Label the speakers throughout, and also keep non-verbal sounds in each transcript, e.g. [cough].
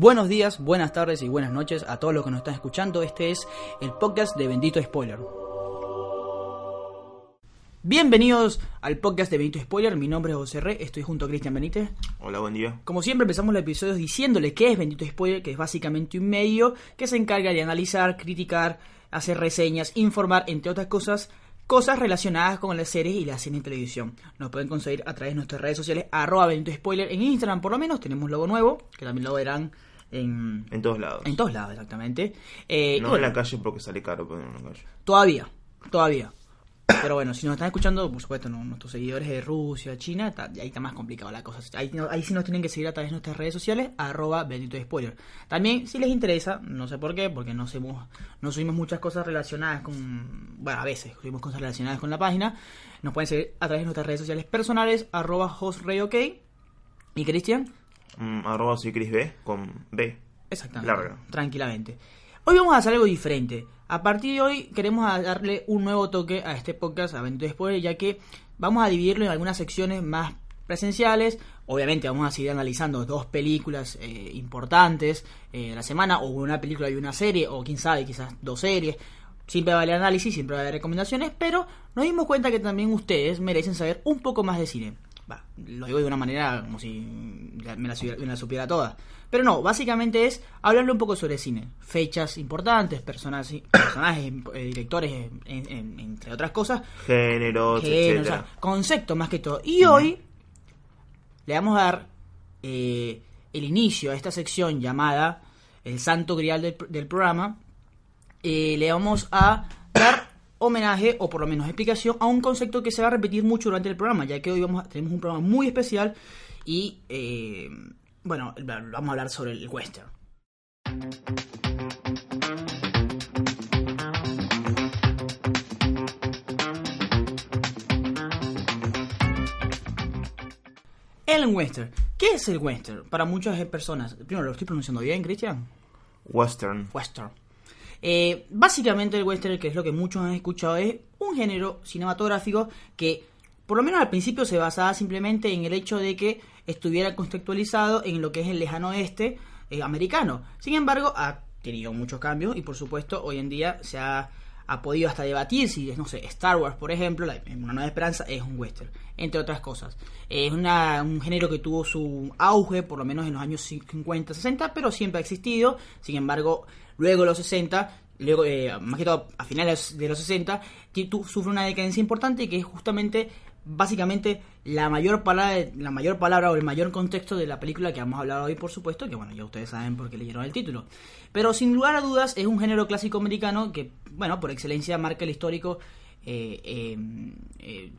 Speaker 1: Buenos días, buenas tardes y buenas noches a todos los que nos están escuchando. Este es el podcast de Bendito Spoiler. Bienvenidos al podcast de Bendito Spoiler. Mi nombre es José Re, estoy junto a Cristian Benítez.
Speaker 2: Hola, buen día.
Speaker 1: Como siempre empezamos los episodios diciéndole qué es Bendito Spoiler, que es básicamente un medio que se encarga de analizar, criticar, hacer reseñas, informar, entre otras cosas, cosas relacionadas con las series y la cine en televisión. Nos pueden conseguir a través de nuestras redes sociales, arroba Bendito Spoiler. En Instagram por lo menos tenemos logo nuevo, que también lo verán en...
Speaker 2: En todos lados.
Speaker 1: En todos lados, exactamente. Eh,
Speaker 2: no
Speaker 1: bueno,
Speaker 2: en la calle porque sale caro en la calle.
Speaker 1: Todavía, todavía. Pero bueno, si nos están escuchando, por supuesto, ¿no? nuestros seguidores de Rusia, China, está- ahí está más complicado la cosa. Ahí, no- ahí sí nos tienen que seguir a través de nuestras redes sociales, arroba bendito spoiler. También, si les interesa, no sé por qué, porque no, hacemos, no subimos muchas cosas relacionadas con... Bueno, a veces subimos cosas relacionadas con la página. Nos pueden seguir a través de nuestras redes sociales personales, arroba hostrayok. ¿Y Cristian?
Speaker 2: Mm, arroba soy Chris B con B.
Speaker 1: Exactamente.
Speaker 2: Larga.
Speaker 1: Tranquilamente. Hoy vamos a hacer algo diferente. A partir de hoy queremos darle un nuevo toque a este podcast, a Bendito Spoiler, ya que vamos a dividirlo en algunas secciones más presenciales. Obviamente vamos a seguir analizando dos películas eh, importantes eh, de la semana, o una película y una serie, o quién sabe, quizás dos series. Siempre va a haber análisis, siempre va a haber recomendaciones, pero nos dimos cuenta que también ustedes merecen saber un poco más de cine. Lo digo de una manera como si me la, supiera- me la supiera toda. Pero no, básicamente es hablarle un poco sobre cine. Fechas importantes, personas, [coughs] personajes, eh, directores, en- en- entre otras cosas.
Speaker 2: Géneros,
Speaker 1: géneros,
Speaker 2: etcétera.
Speaker 1: o sea, conceptos más que todo. Y hoy le vamos a dar eh, el inicio a esta sección llamada El Santo Grial del, del programa. Eh, le vamos a dar homenaje o por lo menos explicación a un concepto que se va a repetir mucho durante el programa, ya que hoy vamos a- tenemos un programa muy especial y eh, bueno, vamos a hablar sobre el western. El western. ¿Qué es el western? Para muchas personas. Primero, ¿lo estoy pronunciando bien, Cristian?
Speaker 2: Western.
Speaker 1: Western. Eh, básicamente el western, que es lo que muchos han escuchado, es un género cinematográfico que por lo menos al principio se basaba simplemente en el hecho de que estuviera contextualizado en lo que es el lejano oeste eh, americano. Sin embargo, ha tenido muchos cambios y por supuesto hoy en día se ha, ha podido hasta debatir si, no sé, Star Wars, por ejemplo, la, Una Nueva Esperanza es un western, entre otras cosas. Es una- un género que tuvo su auge por lo menos en los años 50, 60, pero siempre ha existido. Sin embargo, luego los 60, luego, eh, más que todo a finales de los 60, ti- tu- sufre una decadencia importante que es justamente básicamente la mayor palabra la mayor palabra o el mayor contexto de la película que vamos a hablar hoy por supuesto que bueno ya ustedes saben porque leyeron el título. Pero sin lugar a dudas es un género clásico americano que bueno por excelencia marca el histórico eh, eh, eh,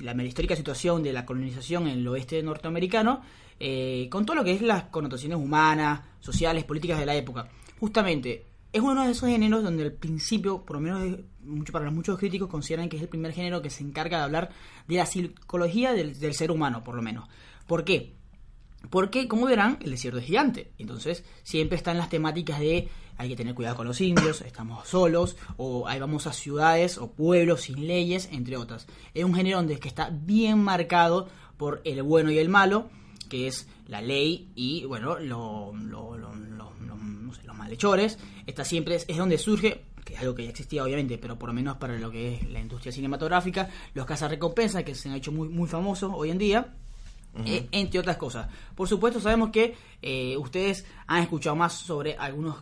Speaker 1: la, la histórica situación de la colonización en el oeste norteamericano eh, con todo lo que es las connotaciones humanas sociales políticas de la época justamente es uno de esos géneros donde al principio, por lo menos mucho, para muchos críticos, consideran que es el primer género que se encarga de hablar de la psicología del, ser humano, por lo menos. ¿Por qué? Porque, como verán, el desierto es gigante. Entonces, siempre están las temáticas de hay que tener cuidado con los indios, estamos solos, o ahí vamos a ciudades o pueblos sin leyes, entre otras. Es un género donde es que está bien marcado por el bueno y el malo, que es la ley y, bueno, lo- lo- lo- lo- no sé, los malhechores. Esta siempre es, es donde surge, que es algo que ya existía obviamente, pero por lo menos para lo que es la industria cinematográfica, los cazarrecompensas que se han hecho muy, muy famosos hoy en día. eh, entre otras cosas. Por supuesto, sabemos que eh, ustedes han escuchado más sobre algunos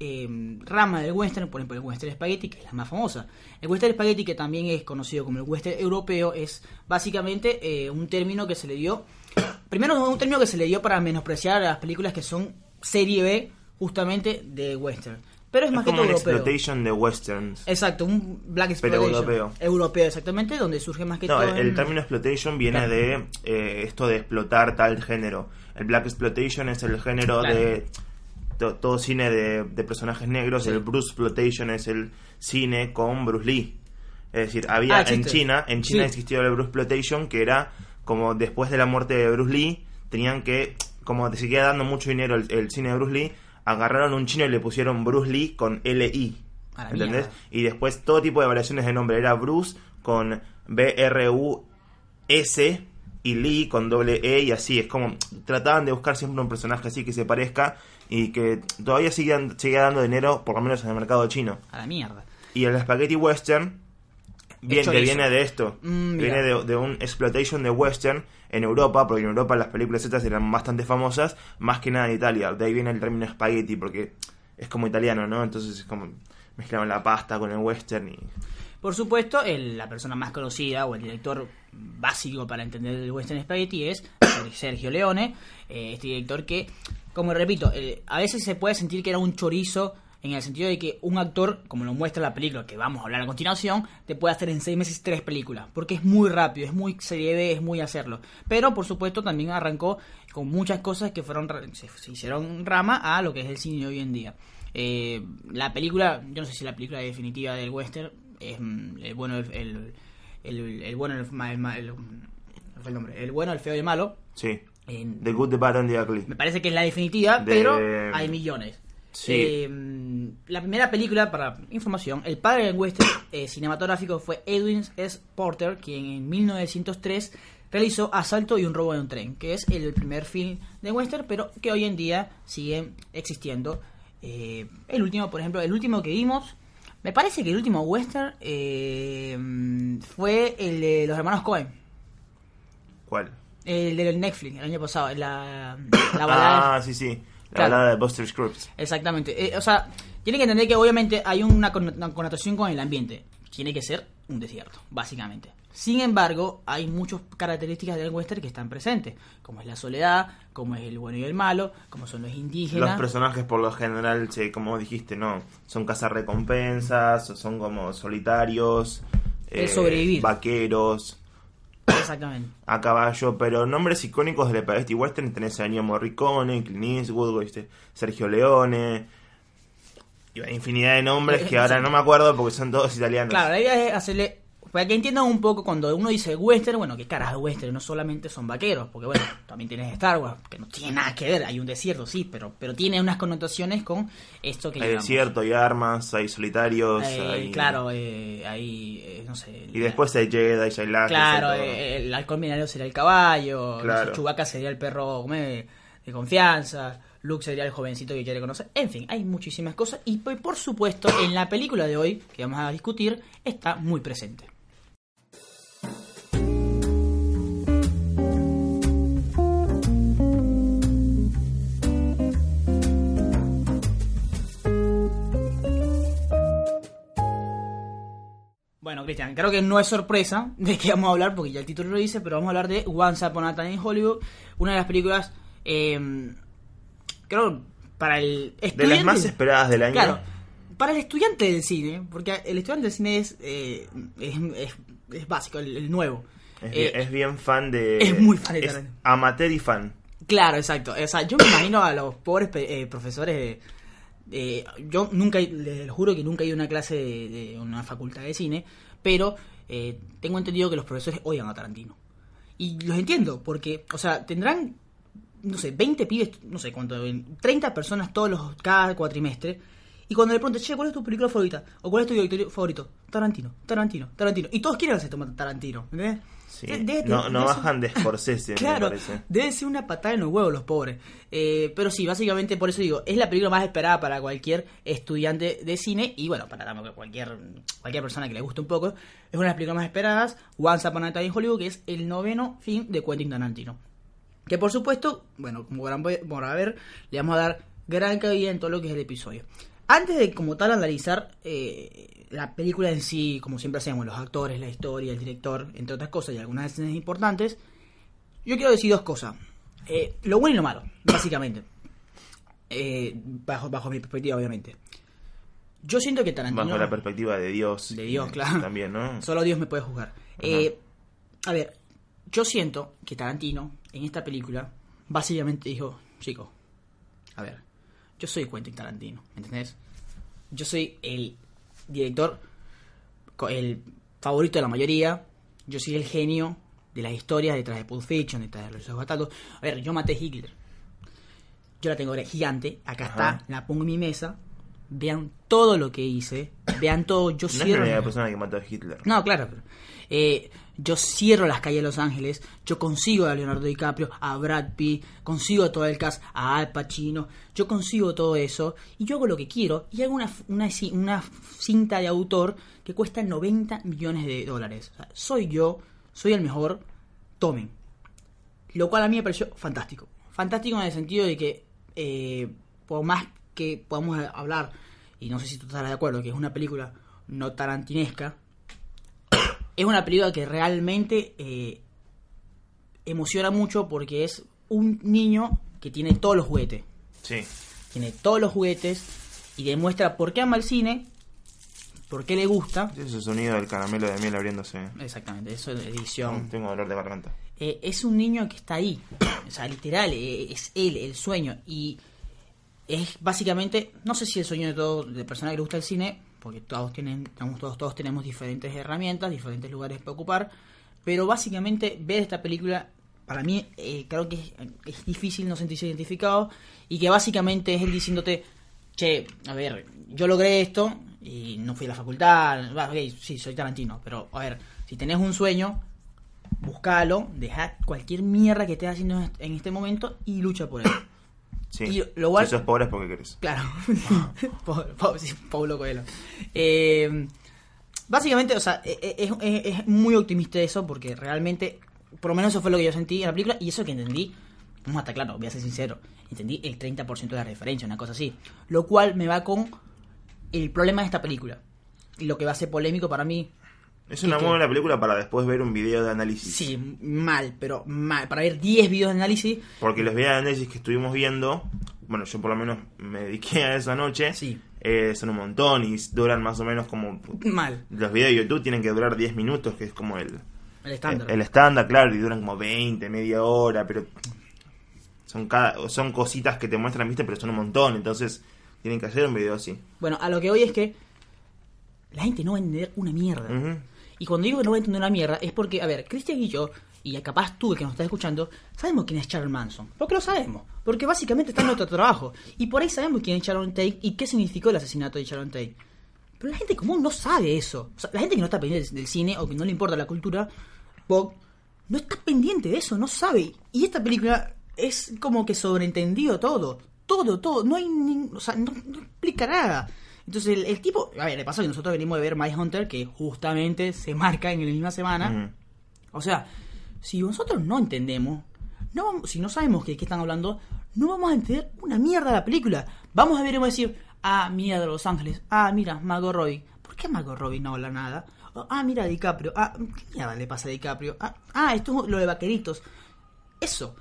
Speaker 1: eh, ramas del western, por ejemplo, el western spaghetti, que es la más famosa. El western spaghetti, que también es conocido como el western europeo, es básicamente un término que se le dio. [coughs] Primero, un término que se le dio para menospreciar a las películas que son serie B, justamente de western. Pero es,
Speaker 2: Es
Speaker 1: más que
Speaker 2: como
Speaker 1: todo
Speaker 2: una
Speaker 1: europeo.
Speaker 2: exploitation de westerns.
Speaker 1: Exacto, un black
Speaker 2: Pero
Speaker 1: exploitation.
Speaker 2: europeo.
Speaker 1: Europeo, exactamente, donde surge más que
Speaker 2: No,
Speaker 1: todo.
Speaker 2: el, término exploitation viene
Speaker 1: Claro.
Speaker 2: de eh, esto de explotar tal género. El black exploitation es el género
Speaker 1: Claro.
Speaker 2: de to- todo cine de, de personajes negros.
Speaker 1: Sí.
Speaker 2: El Bruce exploitation es el cine con Bruce Lee. Es decir, había
Speaker 1: Ah,
Speaker 2: en. China, en China
Speaker 1: Sí.
Speaker 2: existió el Bruce exploitation que era como después de la muerte de Bruce Lee tenían que como te seguía dando mucho dinero el, el cine de Bruce Lee, agarraron un chino y le pusieron Bruce Lee con LI. ¿Entendés?
Speaker 1: mierda.
Speaker 2: Y después todo tipo de variaciones de nombre. Era Bruce con B-R-U-S y Lee con doble E y así. Es como trataban de buscar siempre un personaje así que se parezca y que todavía sigue, sigue dando dinero, por lo menos en el mercado chino.
Speaker 1: A la mierda.
Speaker 2: Y el Spaghetti Western bien, que viene de esto.
Speaker 1: Mm,
Speaker 2: viene de, de un exploitation de western en Europa, porque en Europa las películas estas eran bastante famosas, más que nada en Italia. De ahí viene el término spaghetti, porque es como italiano, ¿no? Entonces es como mezclaban la pasta con el western y...
Speaker 1: Por supuesto, el- la persona más conocida o el director básico para entender el western spaghetti es [coughs] Sergio Leone, eh, este director que, como repito, eh, a veces se puede sentir que era un chorizo en el sentido de que un actor, como lo muestra la película que vamos a hablar a continuación, te puede hacer en seis meses tres películas, porque es muy rápido, es muy serie es muy hacerlo. Pero, por supuesto, también arrancó con muchas cosas que fueron se, se hicieron rama a lo que es el cine hoy en día. Eh, la película, yo no sé si la película definitiva del western es mm, el bueno, el, el, el- el bueno, el, nombre, el bueno, el feo y el malo.
Speaker 2: Sí.
Speaker 1: En-
Speaker 2: The Good, The Bad and The Ugly.
Speaker 1: me parece que es la definitiva,
Speaker 2: De-
Speaker 1: pero hay millones.
Speaker 2: Sí.
Speaker 1: Eh, la primera película, para información, el padre del western eh, cinematográfico fue Edwin S. Porter, quien en 1903 realizó Asalto y un robo de un tren, que es el primer film de western, pero que hoy en día sigue existiendo. Eh, el último, por ejemplo, el último que vimos, me parece que el último western eh, fue el de los hermanos Cohen.
Speaker 2: ¿Cuál?
Speaker 1: El del Netflix, el año pasado, la, la [coughs] balada.
Speaker 2: Ah, sí, sí. La
Speaker 1: Claro.
Speaker 2: de Buster Scruggs.
Speaker 1: Exactamente. Eh, o sea, tiene que entender que obviamente hay una, con- una connotación con el ambiente. Tiene que ser un desierto, básicamente. Sin embargo, hay muchas características del western que están presentes, como es la soledad, como es el bueno y el malo, como son los
Speaker 2: Los
Speaker 1: indígenas.
Speaker 2: personajes por lo general, sí, como dijiste, no, son cazarrecompensas, son como solitarios, eh,
Speaker 1: sobrevivir.
Speaker 2: vaqueros,
Speaker 1: Exactamente.
Speaker 2: a caballo, pero nombres icónicos del Spaghetti Western tenés a Ennio Morricone, Clint Eastwood, ¿viste? Sergio Leone, y una infinidad de nombres que ahora no me acuerdo porque son todos italianos.
Speaker 1: Claro, la idea es hacerle. Para que entiendan un poco, cuando uno dice western, bueno, ¿qué carajo es western? No solamente son vaqueros, porque bueno, [coughs] también tienes Star Wars, que no tiene nada que ver, hay un desierto, sí, pero, pero tiene unas connotaciones con esto que
Speaker 2: Hay
Speaker 1: llamamos.
Speaker 2: desierto, hay armas, hay solitarios,
Speaker 1: Eh,
Speaker 2: hay...
Speaker 1: Claro, eh, hay, eh, no sé.
Speaker 2: Y después hay Jedi, hay Lajes,
Speaker 1: Claro,
Speaker 2: hay
Speaker 1: eh, el halcón milenario sería el caballo,
Speaker 2: Claro.
Speaker 1: Chubaca sería el perro de confianza, Luke sería el jovencito que quiere conocer. En fin, hay muchísimas cosas. Y por supuesto, en la película de hoy, que vamos a discutir, está muy presente. Bueno, Cristian, creo que no es sorpresa de que vamos a hablar, porque ya el título lo dice, pero vamos a hablar de Once Upon a Time in Hollywood, una de las películas, eh, creo, para el
Speaker 2: De
Speaker 1: estudiante...
Speaker 2: las más esperadas del año.
Speaker 1: Claro, para el estudiante del cine, porque el estudiante del cine es, eh, es, es- es básico, el, el nuevo.
Speaker 2: Es,
Speaker 1: Eh,
Speaker 2: bien, es bien fan de...
Speaker 1: es muy fan de
Speaker 2: es amateur y fan.
Speaker 1: Claro, exacto. O sea, yo me imagino a los pobres eh, profesores de, de- Yo nunca, les juro que nunca he ido a una clase de, de una facultad de cine, pero eh, tengo entendido que los profesores odian a Tarantino. Y los entiendo, porque, o sea, tendrán, no sé, 20 pibes, no sé cuánto, 30 personas todos los, cada cuatrimestre. Y cuando le preguntas, che, ¿cuál es tu película favorita? ¿O cuál es tu director favorito? Tarantino, Tarantino, Tarantino. Y todos quieren hacer Tarantino, ¿entendés?
Speaker 2: Sí.
Speaker 1: De- de-
Speaker 2: no no bajan de [laughs] Scorsese,
Speaker 1: Claro,
Speaker 2: me parece.
Speaker 1: debe ser una patada en los huevos los pobres. Eh, pero sí, básicamente por eso digo, es la película más esperada para cualquier estudiante de cine y bueno, para cualquier, cualquier persona que le guste un poco. Es una de las películas más esperadas, Once Upon a Time in Hollywood, que es el noveno film de Quentin Tarantino. Que por supuesto, bueno, como podrán ver, le vamos a dar gran cabida en todo lo que es el episodio. Antes de como tal analizar eh, la película en sí, como siempre hacemos, los actores, la historia, el director, entre otras cosas y algunas escenas importantes, yo quiero decir dos cosas. Eh, lo bueno y lo malo, [coughs] básicamente. Eh, bajo, bajo mi perspectiva, obviamente. Yo siento que Tarantino...
Speaker 2: Bajo la perspectiva de Dios.
Speaker 1: De Dios, claro.
Speaker 2: También, ¿no?
Speaker 1: Solo Dios me puede juzgar. Eh, a ver, yo siento que Tarantino, en esta película, básicamente dijo, chico, a ver, yo soy Quentin Tarantino, ¿me entendés? Yo soy el director, el favorito de la mayoría, yo soy el genio de las historias detrás de Pulp Fiction, detrás de los batatos. A ver, yo maté a Hitler. Yo la tengo ahora gigante, acá
Speaker 2: Ajá.
Speaker 1: está, la pongo en mi mesa, vean todo lo que hice, vean todo, yo
Speaker 2: No es la
Speaker 1: cierro...
Speaker 2: persona que mató a Hitler.
Speaker 1: No, claro. pero, eh, yo cierro las calles de Los Ángeles, yo consigo a Leonardo DiCaprio, a Brad Pitt, consigo todo el cast, a Al Pacino, yo consigo todo eso y yo hago lo que quiero y hago una, una, una cinta de autor que cuesta 90 millones de dólares. O sea, soy yo, soy el mejor, tomen. Lo cual a mí me pareció fantástico. Fantástico en el sentido de que, eh, por más que podamos hablar, y no sé si tú estarás de acuerdo, que es una película no tarantinesca, [coughs] es una película que realmente eh, emociona mucho porque es un niño que tiene todos los juguetes.
Speaker 2: Sí.
Speaker 1: Tiene todos los juguetes y demuestra por qué ama el cine, por qué le gusta.
Speaker 2: Ese sonido del caramelo de miel abriéndose.
Speaker 1: Exactamente, eso es edición.
Speaker 2: Tengo dolor de garganta.
Speaker 1: Eh, es un niño que está ahí. [coughs] O sea, literal, eh, es él, el sueño. Y es básicamente, no sé si el sueño de todo, de persona que le gusta el cine, porque todos tienen, todos, todos tenemos diferentes herramientas, diferentes lugares para ocupar, pero básicamente ver esta película, para mí, eh, creo que es, difícil no sentirse identificado, y que básicamente es él diciéndote, che, a ver, yo logré esto, y no fui a la facultad, ok, sí, soy Tarantino, pero a ver, si tenés un sueño, búscalo, deja cualquier mierda que estés haciendo en este momento y lucha por él.
Speaker 2: Sí.
Speaker 1: Y lo cual-
Speaker 2: Si sos pobre es porque querés.
Speaker 1: Claro. [laughs] Sí, Paulo Coelho. Eh, básicamente, o sea, e- e- es, es- es muy optimista eso porque realmente, por lo menos eso fue lo que yo sentí en la película y eso que entendí, vamos a estar claro, voy a ser sincero, entendí el 30% de la referencia, una cosa así. Lo cual me va con el problema de esta película. Y lo que va a ser polémico para mí,
Speaker 2: Es una muy buena película para después ver un video de análisis.
Speaker 1: sí, mal, pero mal. Para ver 10 videos de análisis,
Speaker 2: Porque los videos de análisis que estuvimos viendo, bueno, yo por lo menos me dediqué a eso anoche,
Speaker 1: Sí.
Speaker 2: eh, son un montón y duran más o menos como...
Speaker 1: mal.
Speaker 2: Los videos de YouTube tienen que durar 10 minutos, que es como el
Speaker 1: El estándar.
Speaker 2: el estándar, claro, y duran como 20, media hora, pero son cada, son cositas que te muestran, viste, pero son un montón, entonces tienen que hacer un video así.
Speaker 1: Bueno, a lo que voy es que la gente no va a entender una mierda.
Speaker 2: Ujú.
Speaker 1: Y cuando digo que no va a entender una mierda es porque, a ver, Cristian y yo, y capaz tú que nos estás escuchando, sabemos quién es Charles Manson. Porque lo sabemos. Porque básicamente está en nuestro trabajo. Y por ahí sabemos quién es Sharon Tate y qué significó el asesinato de Sharon Tate. Pero la gente común no sabe eso. O sea, la gente que no está pendiente del cine o que no le importa la cultura pop, no está pendiente de eso, no sabe. Y esta película es como que sobreentendido todo. Todo, todo. No hay ni, O sea, no explica nada. Entonces el, el tipo... A ver, le pasó que nosotros venimos de ver My Hunter, que justamente se marca en la misma semana. O sea, si nosotros no entendemos, no vamos- si no sabemos de qué están hablando, no vamos a entender una mierda la película. Vamos a ver y vamos a decir, ah, mira de Los Ángeles, ah, mira, Margot Robbie. ¿Por qué Margot Robbie no habla nada? Oh, Ah, mira DiCaprio, ah, ¿qué mierda le pasa a DiCaprio? Ah, ah, esto es lo de vaqueritos. Eso.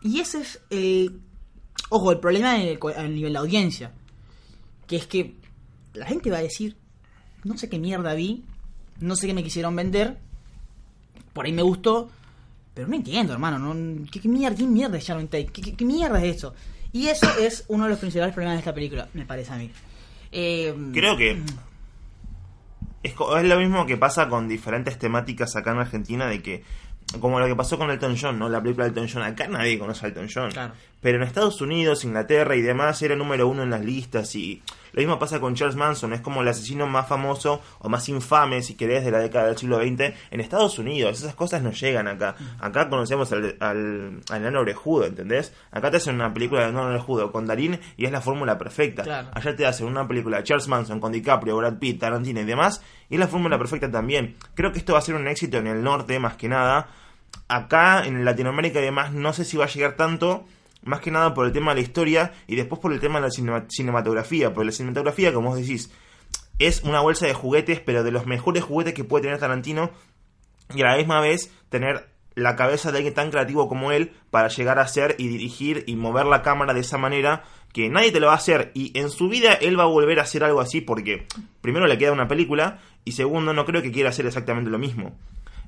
Speaker 1: Y ese es el... Ojo, el problema en el a nivel de audiencia. Que es que la gente va a decir, no sé qué mierda vi, no sé qué me quisieron vender, por ahí me gustó, pero no entiendo, hermano. No, ¿qué, qué mierda, ¿Qué mierda es Sharon Tate? ¿Qué, qué- qué mierda es eso? Y eso es uno de los principales problemas de esta película, me parece a mí. Eh,
Speaker 2: Creo que es, es lo mismo que pasa con diferentes temáticas acá en Argentina de que como lo que pasó con Elton John, ¿no? La película de Elton John, acá nadie conoce a Elton John.
Speaker 1: Claro.
Speaker 2: Pero en Estados Unidos, Inglaterra y demás era número uno en las listas y lo mismo pasa con Charles Manson, es como el asesino más famoso o más infame, si querés, de la década del siglo XX en Estados Unidos. Esas cosas no llegan acá. Acá conocemos al, al, al enano orejudo, ¿entendés? Acá te hacen una película de enano orejudo con Darín y es la fórmula perfecta.
Speaker 1: Claro.
Speaker 2: Allá te hacen una película de Charles Manson con DiCaprio, Brad Pitt, Tarantino y demás, y es la fórmula perfecta también. Creo que esto va a ser un éxito en el norte más que nada. Acá en Latinoamérica y demás no sé si va a llegar tanto, más que nada por el tema de la historia y después por el tema de la cinema- cinematografía, porque la cinematografía, como vos decís, es una bolsa de juguetes, pero de los mejores juguetes que puede tener Tarantino y a la misma vez tener la cabeza de alguien tan creativo como él para llegar a hacer y dirigir y mover la cámara de esa manera que nadie te lo va a hacer y en su vida él va a volver a hacer algo así porque primero le queda una película y segundo no creo que quiera hacer exactamente lo mismo.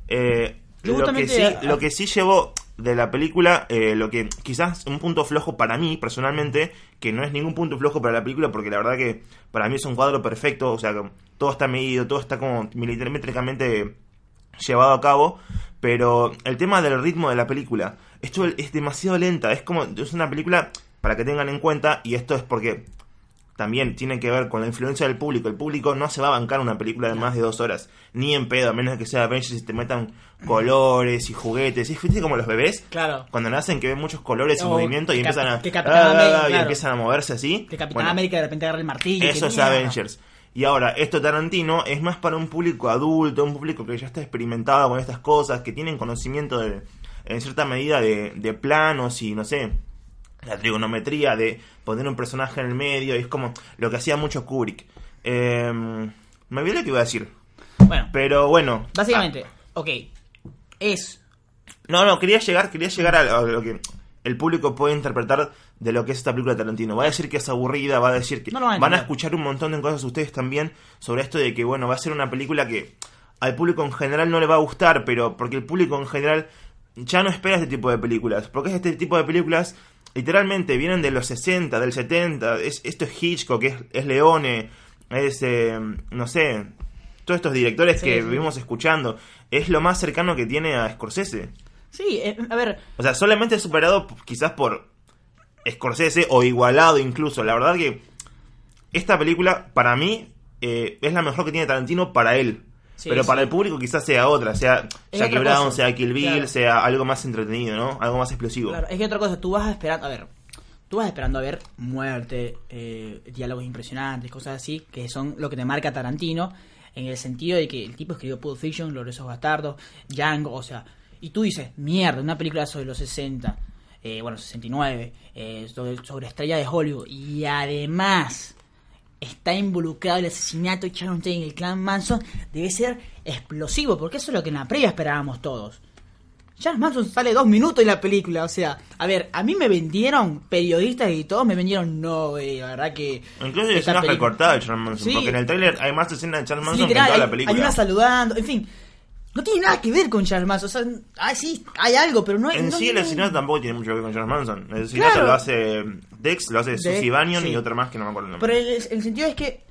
Speaker 2: Eh, lo, que sí, lo que sí llevó de la película, eh, lo que quizás un punto flojo para mí personalmente, que no es ningún punto flojo para la película porque la verdad que para mí es un cuadro perfecto, o sea, todo está medido, todo está como milimétricamente llevado a cabo, pero el tema del ritmo de la película, esto es demasiado lenta, es como, es una película, para que tengan en cuenta, y esto es porque también tiene que ver con la influencia del público. El público no se va a bancar una película de más de dos horas, ni en pedo, a menos que sea Avengers y te metan colores y juguetes. Y fíjate como los bebés,
Speaker 1: Claro.
Speaker 2: cuando nacen que ven muchos colores y movimiento y empiezan a,
Speaker 1: que Capitán
Speaker 2: ah,
Speaker 1: América,
Speaker 2: y
Speaker 1: claro.
Speaker 2: empiezan a moverse así.
Speaker 1: Que Capitán
Speaker 2: Bueno,
Speaker 1: América de repente agarra el martillo.
Speaker 2: eso es. Avengers. Y ahora, esto Tarantino es más para un público adulto, un público que ya está experimentado con estas cosas, que tienen conocimiento de, en cierta medida de, de planos y no sé, la trigonometría de poner un personaje en el medio. Y es como lo que hacía mucho Kubrick. Eh, me olvidé lo que iba a decir.
Speaker 1: Bueno,
Speaker 2: Pero bueno.
Speaker 1: básicamente, ok. Es.
Speaker 2: No, no, quería llegar, quería llegar a, lo que el público puede interpretar de lo que es esta película de Tarantino. Va a decir que es aburrida, va a decir que
Speaker 1: No van a
Speaker 2: van a escuchar un montón de cosas ustedes también sobre esto de que bueno, va a ser una película que al público en general no le va a gustar, pero porque el público en general ya no espera este tipo de películas, porque este tipo de películas literalmente vienen de los 60, del 70, es, esto es Hitchcock, es, es Leone, es eh, no sé, todos estos directores
Speaker 1: Sí,
Speaker 2: que
Speaker 1: sí.
Speaker 2: vivimos escuchando, es lo más cercano que tiene a Scorsese.
Speaker 1: Sí, eh, a ver,
Speaker 2: O sea, solamente superado quizás por Scorsese o igualado incluso. La verdad que esta película, para mí, eh, es la mejor que tiene Tarantino para él.
Speaker 1: Sí,
Speaker 2: Pero para el público quizás sea otra, sea Jackie Brown,
Speaker 1: cosa,
Speaker 2: sea Kill Bill,
Speaker 1: claro.
Speaker 2: sea algo más entretenido, ¿no? Algo más explosivo.
Speaker 1: Claro, es que otra cosa, tú vas esperando, a ver, tú vas esperando a ver muerte, eh, diálogos impresionantes, cosas así, que son lo que te marca Tarantino, en el sentido de que el tipo escribió Pulp Fiction, Gloriosos Bastardos, Django, o sea, y tú dices, mierda, una película sobre los 60, eh, bueno, 69, eh, sobre, sobre estrella de Hollywood, y además está involucrado el asesinato de Sharon Tate en el clan Manson, debe ser explosivo, porque eso es lo que en la previa esperábamos todos. Charles Manson sale dos minutos en la película, o sea, a ver, a mí me vendieron, periodistas y todos me vendieron, no, la verdad que...
Speaker 2: Incluso hay escenas
Speaker 1: película-
Speaker 2: recortadas de Charles Manson.
Speaker 1: Sí.
Speaker 2: Porque en el tráiler hay más escenas de Charles Manson
Speaker 1: literal,
Speaker 2: que en toda
Speaker 1: hay,
Speaker 2: la película.
Speaker 1: hay una saludando, en fin, no tiene nada que ver con Charles Manson, o sea, ah, sí, hay algo, pero no hay...
Speaker 2: En
Speaker 1: no
Speaker 2: sí, el asesinato tampoco tiene mucho que ver con Charles Manson. El asesinato
Speaker 1: Claro.
Speaker 2: lo hace Dex, lo hace Susie Bannion
Speaker 1: sí.
Speaker 2: y otra más que no me acuerdo el nombre.
Speaker 1: Pero el, el sentido es que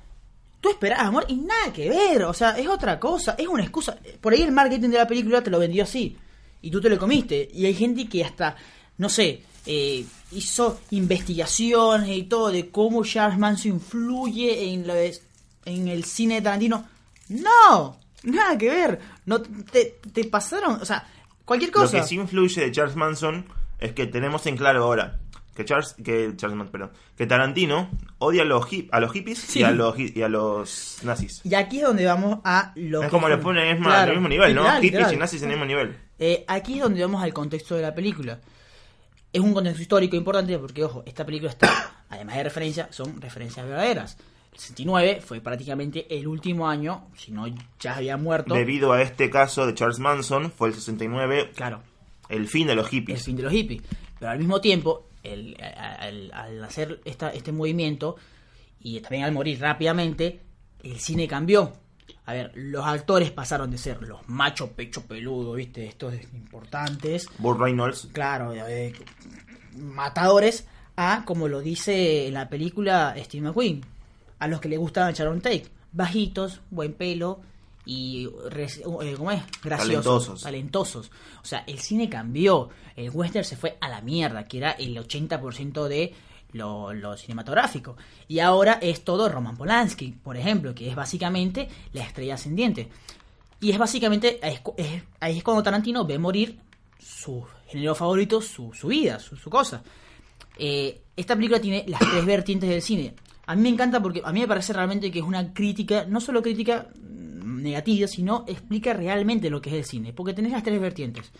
Speaker 1: tú esperabas amor y nada que ver, o sea, es otra cosa, es una excusa. Por ahí el marketing de la película te lo vendió así y tú te lo comiste. Y hay gente que hasta, no sé, eh, hizo investigaciones y todo de cómo Charles Manson influye en, lo de- en el cine de Tarantino. No, nada que ver. No te, te pasaron, o sea, cualquier cosa.
Speaker 2: Lo que sí influye de Charles Manson es que tenemos en claro ahora que Charles, que Charles Manson, perdón, que Tarantino odia a los, hip- a los hippies
Speaker 1: Sí.
Speaker 2: y, a los, y a los nazis.
Speaker 1: Y aquí es donde vamos a lo
Speaker 2: Es
Speaker 1: que
Speaker 2: como le
Speaker 1: fue-
Speaker 2: ponen
Speaker 1: Claro,
Speaker 2: al mismo nivel, ¿no?
Speaker 1: literal,
Speaker 2: hippies
Speaker 1: literal.
Speaker 2: y nazis en el mismo nivel.
Speaker 1: Eh, aquí es donde vamos al contexto de la película. Es un contexto histórico importante porque, ojo, esta película está, además de referencias, son referencias verdaderas. El 69 fue prácticamente el último año, si no ya había muerto.
Speaker 2: Debido a este caso de Charles Manson, fue el 69
Speaker 1: Claro,
Speaker 2: el fin de los
Speaker 1: el
Speaker 2: hippies.
Speaker 1: fin de los hippies. Pero al mismo tiempo, el- al, al hacer esta, este movimiento y también al morir rápidamente, el cine cambió. A ver, los actores pasaron de ser los machos pecho peludo, ¿viste? Estos importantes.
Speaker 2: Burt Reynolds.
Speaker 1: claro, eh, matadores a, como lo dice en la película Steve McQueen, a los que le gustaban Sharon Tate, bajitos, buen pelo y, eh, ¿cómo es? Graciosos,
Speaker 2: Talentosos.
Speaker 1: talentosos. O sea, el cine cambió, el western se fue a la mierda, que era el 80% de lo, lo cinematográfico. Y ahora es todo Roman Polanski, por ejemplo, que es básicamente la estrella ascendiente. Y es básicamente, es, es- ahí es cuando Tarantino ve morir su género favorito, su, su vida, su, su cosa. Eh, esta película tiene las tres vertientes del cine. A mí me encanta porque a mí me parece realmente que es una crítica, no solo crítica negativa, sino explica realmente lo que es el cine. Porque tenés las tres vertientes.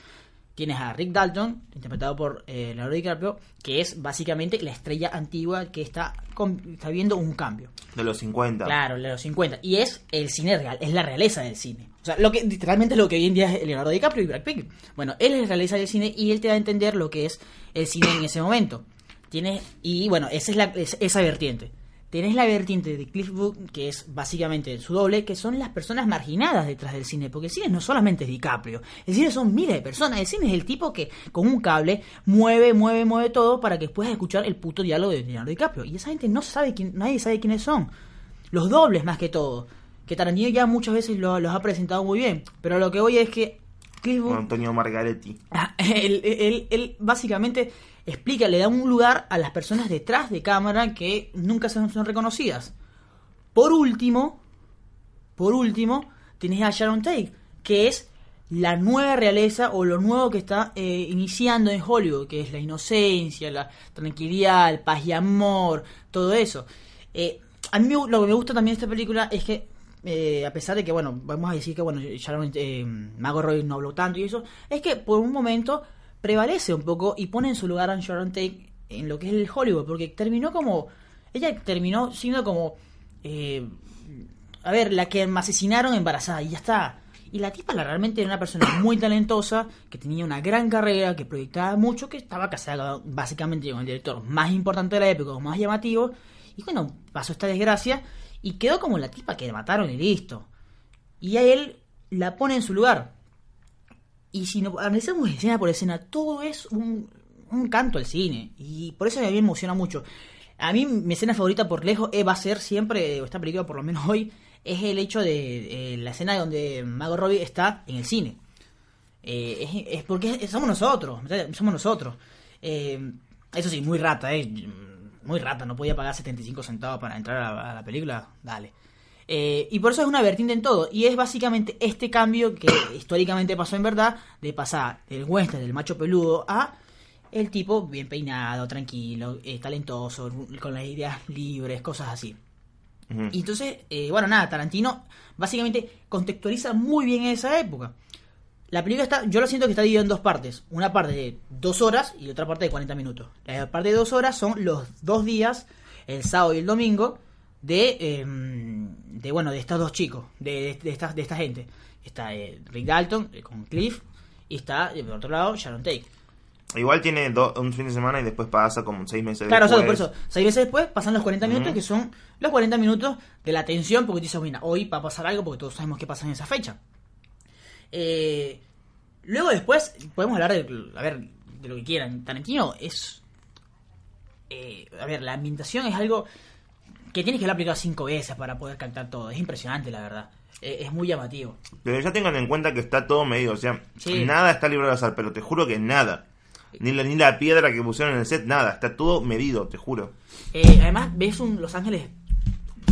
Speaker 1: Tienes a Rick Dalton, interpretado por eh, Leonardo DiCaprio, que es básicamente la estrella antigua que está, con- está viendo un cambio.
Speaker 2: De los 50.
Speaker 1: Claro, de los 50. Y es el cine real, es la realeza del cine. O sea, lo que literalmente es lo que hoy en día es Leonardo DiCaprio y Brad Pitt. Bueno, él es la realeza del cine y él te da a entender lo que es el cine en ese momento. Tienes, y bueno, esa es la, es- esa vertiente. Tenés la vertiente de Cliff Booth, que es básicamente su doble, que son las personas marginadas detrás del cine, porque el cine no solamente es DiCaprio, el cine son miles de personas, el cine es el tipo que con un cable mueve, mueve, mueve todo para que puedas escuchar el puto diálogo de Leonardo DiCaprio. Y esa gente no sabe quién, nadie sabe quiénes son. Los dobles más que todo. Que Tarantino ya muchas veces lo- los ha presentado muy bien. Pero lo que voy es que Cliff Booth
Speaker 2: Antonio Margaretti.
Speaker 1: Ah, [laughs] él, él- él básicamente explica, le da un lugar a las personas detrás de cámara que nunca son, son reconocidas. Por último, por último, tenés a Sharon Tate, que es la nueva realeza o lo nuevo que está eh, iniciando en Hollywood, que es la inocencia, la tranquilidad, el paz y amor, todo eso. Eh, a mí lo que me gusta también de esta película es que, eh, a pesar de que, bueno, vamos a decir que, bueno, Sharon, eh, Margot Robbie no habló tanto y eso, es que por un momento prevalece un poco y pone en su lugar a Sharon Tate en lo que es el Hollywood, porque terminó como, ella terminó siendo como, eh, a ver, la que me asesinaron embarazada y ya está. Y la tipa la realmente era una persona [coughs] muy talentosa, que tenía una gran carrera, que proyectaba mucho, que estaba casada básicamente con el director más importante de la época, más llamativo. Y bueno, pasó esta desgracia y quedó como la tipa que mataron y listo. Y a él la pone en su lugar. Y si no analizamos escena por escena, todo es un, un canto al cine. Y por eso a mí me emociona mucho. A mí mi escena favorita por lejos eh, va a ser siempre, o esta película por lo menos hoy, es el hecho de la escena donde Mago Robbie está en el cine. Eh, es, es porque somos nosotros, somos nosotros. Eh, eso sí, muy rata, eh. Muy rata, no podía pagar 75 centavos para entrar a la, a la película. Dale. Eh, y por eso es una vertiente en todo. Y es básicamente este cambio que [coughs] históricamente pasó en verdad, de pasar del western, del macho peludo, a el tipo bien peinado, tranquilo, eh, talentoso, con las ideas libres, cosas así. Y entonces, eh, bueno, nada, Tarantino básicamente contextualiza muy bien esa época. La película está, yo lo siento que está dividida en dos partes. Una parte de dos horas y otra parte de 40 minutos. La parte de dos horas son los dos días, el sábado y el domingo, de, eh, de bueno, de estos dos chicos, de, de, esta, de esta gente. Está eh, Rick Dalton eh, con Cliff y está, eh, por otro lado, Sharon Tate.
Speaker 2: Igual tiene do- un fin de semana y después pasa como seis meses
Speaker 1: Claro, o sea,
Speaker 2: después.
Speaker 1: por eso, seis veces después pasan los 40 minutos, que son los 40 minutos de la tensión, porque tú dices, mira, hoy va a pasar algo, porque todos sabemos qué pasa en esa fecha. Eh, luego después podemos hablar de, a ver, de lo que quieran. Tarantino es... eh, a ver, la ambientación es algo que tienes que haber aplicado cinco veces para poder captar todo. Es impresionante, la verdad. Eh, es muy llamativo.
Speaker 2: Pero ya tengan en cuenta que está todo medido, o sea,
Speaker 1: Sí.
Speaker 2: nada está libre al azar, pero te juro que nada. Ni la, ni la piedra que pusieron en el set, nada, está todo medido, te juro.
Speaker 1: Eh, además, ves un Los Ángeles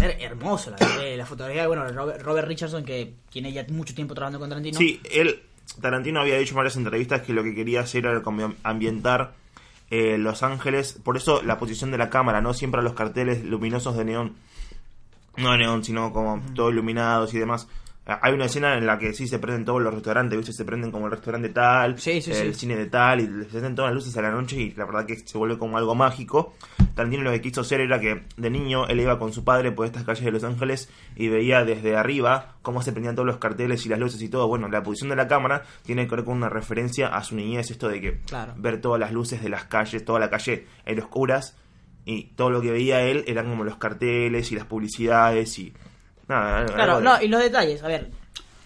Speaker 1: hermoso. La, eh, la fotografía, bueno, Robert, Robert Richardson, que tiene ya mucho tiempo trabajando con Tarantino.
Speaker 2: Sí, él, Tarantino había dicho en varias entrevistas que lo que quería hacer era ambientar eh, Los Ángeles, por eso la posición de la cámara, no siempre a los carteles luminosos de neón, no de neón, sino como todo iluminados y demás. Hay una escena en la que sí se prenden todos los restaurantes, ¿viste? Se prenden como el restaurante tal,
Speaker 1: Sí, sí,
Speaker 2: el
Speaker 1: sí.
Speaker 2: cine de tal, y se prenden todas las luces a la noche y la verdad que se vuelve como algo mágico. Tarantino lo que quiso hacer era que de niño él iba con su padre por estas calles de Los Ángeles y veía desde arriba cómo se prendían todos los carteles y las luces y todo. Bueno, la posición de la cámara tiene que ver con una referencia a su niñez, esto de que
Speaker 1: Claro.
Speaker 2: ver todas las luces de las calles, toda la calle en oscuras y todo lo que veía él eran como los carteles y las publicidades y nada.
Speaker 1: Claro, no, y los detalles, a ver,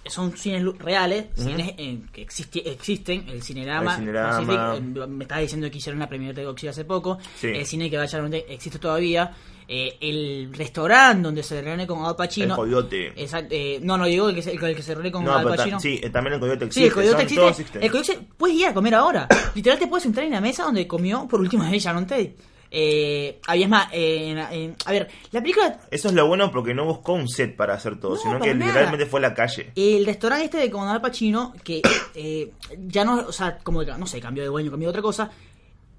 Speaker 1: son cines reales, cines eh, que existi- existen, el Cinerama,
Speaker 2: El Cinerama.
Speaker 1: Pacific, eh, me estaba diciendo que hicieron la premier de Godzilla hace poco,
Speaker 2: Sí.
Speaker 1: el cine que vaya existe todavía, eh, el restaurante donde se reúne con Al Pacino.
Speaker 2: El Coyote.
Speaker 1: Exacto, eh, no, no, digo el que se, el que se reúne con
Speaker 2: No,
Speaker 1: Al Pacino.
Speaker 2: sí, también el Coyote existe.
Speaker 1: Sí, el coyote existe. El coyote puedes ir a comer ahora. [coughs] Literal te puedes entrar en la mesa donde comió por última vez Sharon Tate. Eh, había más, eh, a ver, la película
Speaker 2: Eso es lo bueno porque no buscó un set para hacer todo,
Speaker 1: No,
Speaker 2: sino que
Speaker 1: nada.
Speaker 2: literalmente fue la calle.
Speaker 1: El restaurante este de Al Pacino, que [coughs] eh, ya no, o sea, como que, no sé, cambió de dueño, cambió de otra cosa.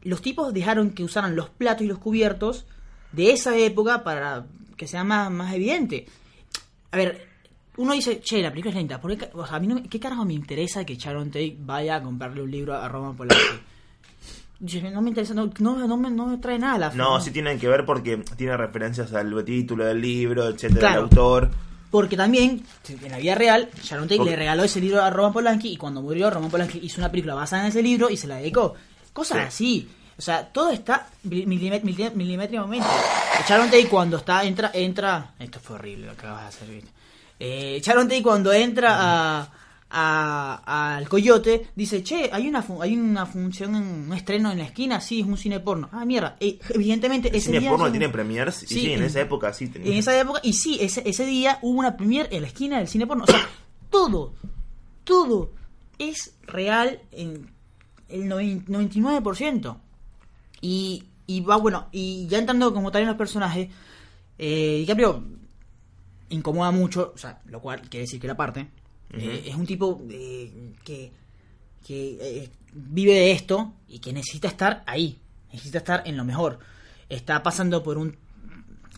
Speaker 1: Los tipos dejaron que usaran los platos y los cubiertos de esa época para que sea más, más evidente. A ver, uno dice, che, la película es lenta. ¿Por qué, o sea, a mí no, me- ¿Qué carajo me interesa que Sharon Tate vaya a comprarle un libro a Roman Polanski? No me interesa, no, no, no me, no me trae nada la
Speaker 2: No, sí tienen que ver porque tiene referencias al título del libro, etcétera,
Speaker 1: Claro.
Speaker 2: del autor.
Speaker 1: Porque también, en la vida real, Sharon Tate
Speaker 2: Porque-
Speaker 1: le regaló ese libro a Roman Polanski y cuando murió, Roman Polanski hizo una película basada en ese libro y se la dedicó. Cosas
Speaker 2: Sí.
Speaker 1: así. O sea, todo está milimétricamente. Sharon Tate cuando está, entra, entra... Esto fue horrible lo que acabas de hacer, ¿viste? Eh, Sharon Tate cuando entra a- al Coyote, dice, che, hay una, hay una función, en, un estreno en la esquina, sí, es un cine porno. Ah, mierda. Eh, evidentemente
Speaker 2: El
Speaker 1: ese
Speaker 2: cine
Speaker 1: día
Speaker 2: porno tiene premiers y
Speaker 1: Sí,
Speaker 2: sí, en
Speaker 1: en-
Speaker 2: esa época sí tenía.
Speaker 1: en esa época, y sí, ese, ese día hubo una premier en la esquina del cine porno. O sea, todo, todo es real en el noven- 99%. Y, y va, bueno, y ya entrando como tal en los personajes, eh, DiCaprio incomoda mucho, o sea, lo cual quiere decir que la parte. Eh, es un tipo eh, que, que eh, vive de esto y que necesita estar ahí, necesita estar en lo mejor. Está pasando por un...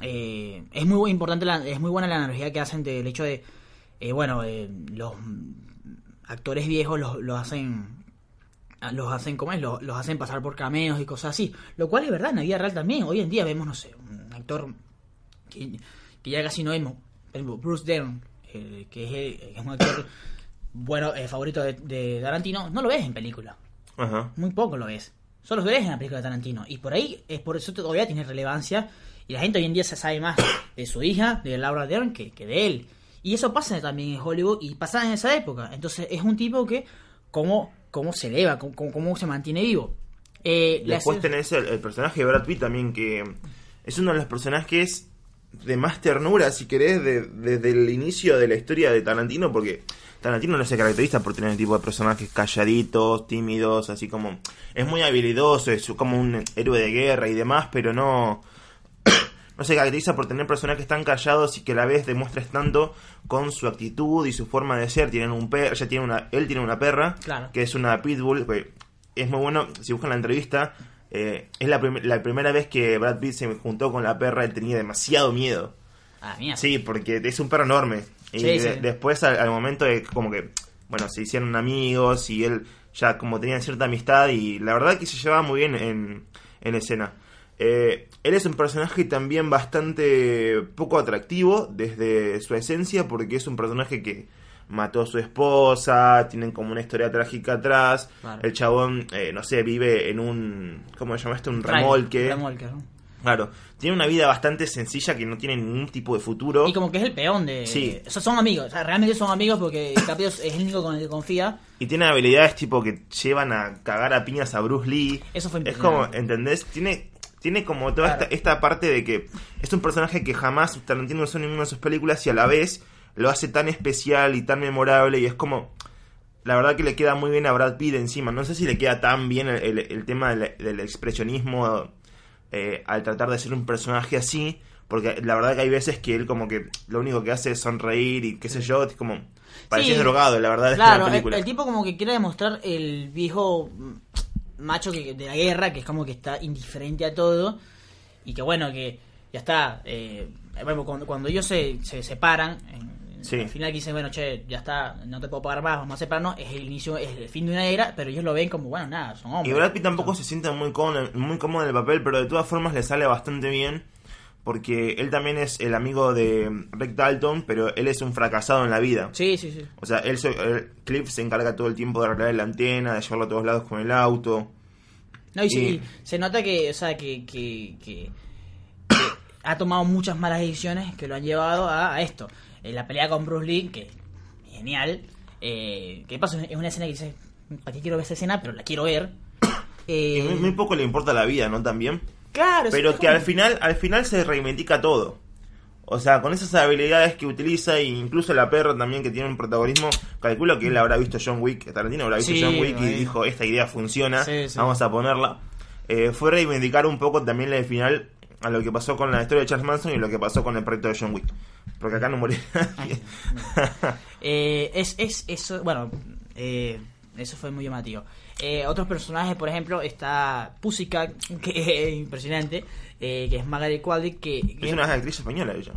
Speaker 1: eh, es muy importante, la- es muy buena la analogía que hacen del hecho de, bueno, los actores viejos los, los hacen los hacen como es, los, los hacen pasar por cameos y cosas así. Lo cual es verdad, en la vida real también. Hoy en día vemos, no sé, un actor que, que ya casi no vemos. Bruce Dern, eh, que es, el- es un actor bueno, eh, favorito de, de Tarantino, no lo ves en película.
Speaker 2: Ajá.
Speaker 1: Muy poco lo ves. Solo lo ves en la película de Tarantino. Y por ahí, es por eso todavía tiene relevancia. Y la gente hoy en día se sabe más de su hija, de Laura Dern, que, que de él. Y eso pasa también en Hollywood y pasa en esa época. Entonces es un tipo que, cómo, cómo se eleva, cómo, cómo- se mantiene vivo. Eh,
Speaker 2: Después
Speaker 1: escena-
Speaker 2: tenés el, el personaje de Brad Pitt también, que es uno de los personajes de más ternura, si querés, de- desde el inicio de la historia de Tarantino, porque Tarantino no se caracteriza por tener el tipo de personajes calladitos, tímidos, así como... Es muy habilidoso, es como un héroe de guerra y demás, pero no... [coughs] No se caracteriza por tener personajes tan callados y que a la vez demuestres tanto con su actitud y su forma de ser. Tienen un perro, ya tiene una, él tiene una perra,
Speaker 1: Claro.
Speaker 2: que es una pitbull, que es muy bueno, si buscan la entrevista, eh, es la, prim- la primera vez que Brad Pitt se juntó con la perra, él tenía demasiado miedo.
Speaker 1: Ah, mía.
Speaker 2: Sí, porque es un perro enorme. Y
Speaker 1: Sí,
Speaker 2: de-
Speaker 1: sí.
Speaker 2: después al, al momento de como que, bueno, se hicieron amigos y él ya como tenían cierta amistad y la verdad que se llevaba muy bien en, en escena. Eh, él es un personaje también bastante poco atractivo desde su esencia porque es un personaje que mató a su esposa, tienen como una historia trágica atrás,
Speaker 1: Claro.
Speaker 2: el chabón, eh, no sé, vive en un, ¿cómo se llama esto? Un remolque.
Speaker 1: remolque, ¿no?
Speaker 2: Claro, tiene una vida bastante sencilla que no tiene ningún tipo de futuro.
Speaker 1: Y como que es el peón de...
Speaker 2: Sí.
Speaker 1: O sea, son amigos. O sea, realmente son amigos porque [laughs] DiCaprio es el único con el que confía.
Speaker 2: Y tiene habilidades tipo que llevan a cagar a piñas a Bruce Lee.
Speaker 1: Eso fue
Speaker 2: Es como. ¿entendés? Tiene, tiene como toda
Speaker 1: Claro.
Speaker 2: esta, esta parte de que es un personaje que jamás Tarantino usó en ninguna de sus películas y a la vez lo hace tan especial y tan memorable y es como... La verdad que le queda muy bien a Brad Pitt encima. No sé si le queda tan bien el, el- el tema del, del expresionismo eh, al tratar de ser un personaje así. Porque la verdad que hay veces que él como que lo único que hace es sonreír y qué sé yo. Es como... Pareces
Speaker 1: Sí.
Speaker 2: drogado, la verdad,
Speaker 1: Claro,
Speaker 2: la
Speaker 1: el,
Speaker 2: película.
Speaker 1: el tipo como que quiere demostrar el viejo macho que, de la guerra, que es como que está indiferente a todo. Y que bueno, que ya está. eh, bueno, cuando, cuando ellos se, se separan, en-
Speaker 2: Sí.
Speaker 1: al final que dicen, bueno, che, ya está, no te puedo pagar más, vamos a separarnos, es el inicio, es el fin de una era, pero ellos lo ven como, bueno, nada, son
Speaker 2: Y
Speaker 1: hombres.
Speaker 2: Brad Pitt tampoco se siente muy cómodo, muy cómodo en el papel, pero de todas formas le sale bastante bien. Porque él también es el amigo de Rick Dalton, pero él es un fracasado en la vida.
Speaker 1: Sí, sí, sí.
Speaker 2: O sea, él, Cliff se encarga todo el tiempo de arreglar la antena, de llevarlo a todos lados con el auto.
Speaker 1: No, y, sí,
Speaker 2: Y-
Speaker 1: se nota que, o sea, que, que, que- que ha tomado muchas malas decisiones que lo han llevado a, a esto. Eh, la pelea con Bruce Lee, que genial. Eh, ¿Qué pasa? Es una escena que dice, ¿para qué quiero ver esa escena? Pero la quiero ver. [coughs] Eh,
Speaker 2: muy, muy poco le importa la vida, ¿no? También.
Speaker 1: claro,
Speaker 2: Pero que al final, al final se reivindica todo. O sea, con esas habilidades que utiliza, e incluso la perra también que tiene un protagonismo, calculo que él habrá visto John Wick, Tarantino habrá visto
Speaker 1: Sí,
Speaker 2: John Wick y dijo, esta idea funciona,
Speaker 1: Sí, sí.
Speaker 2: vamos a ponerla. Eh, fue reivindicar un poco también al final a lo que pasó con la historia de Charles Manson y lo que pasó con el proyecto de John Wick. Porque acá no murió nadie. [laughs]
Speaker 1: Eh, es, es eso, bueno, eh, eso fue muy llamativo. Eh, otros personajes, por ejemplo, está Pussycat, [laughs] que es impresionante, eh, que es Margaret Qualley, que, que-
Speaker 2: es una actriz española ella.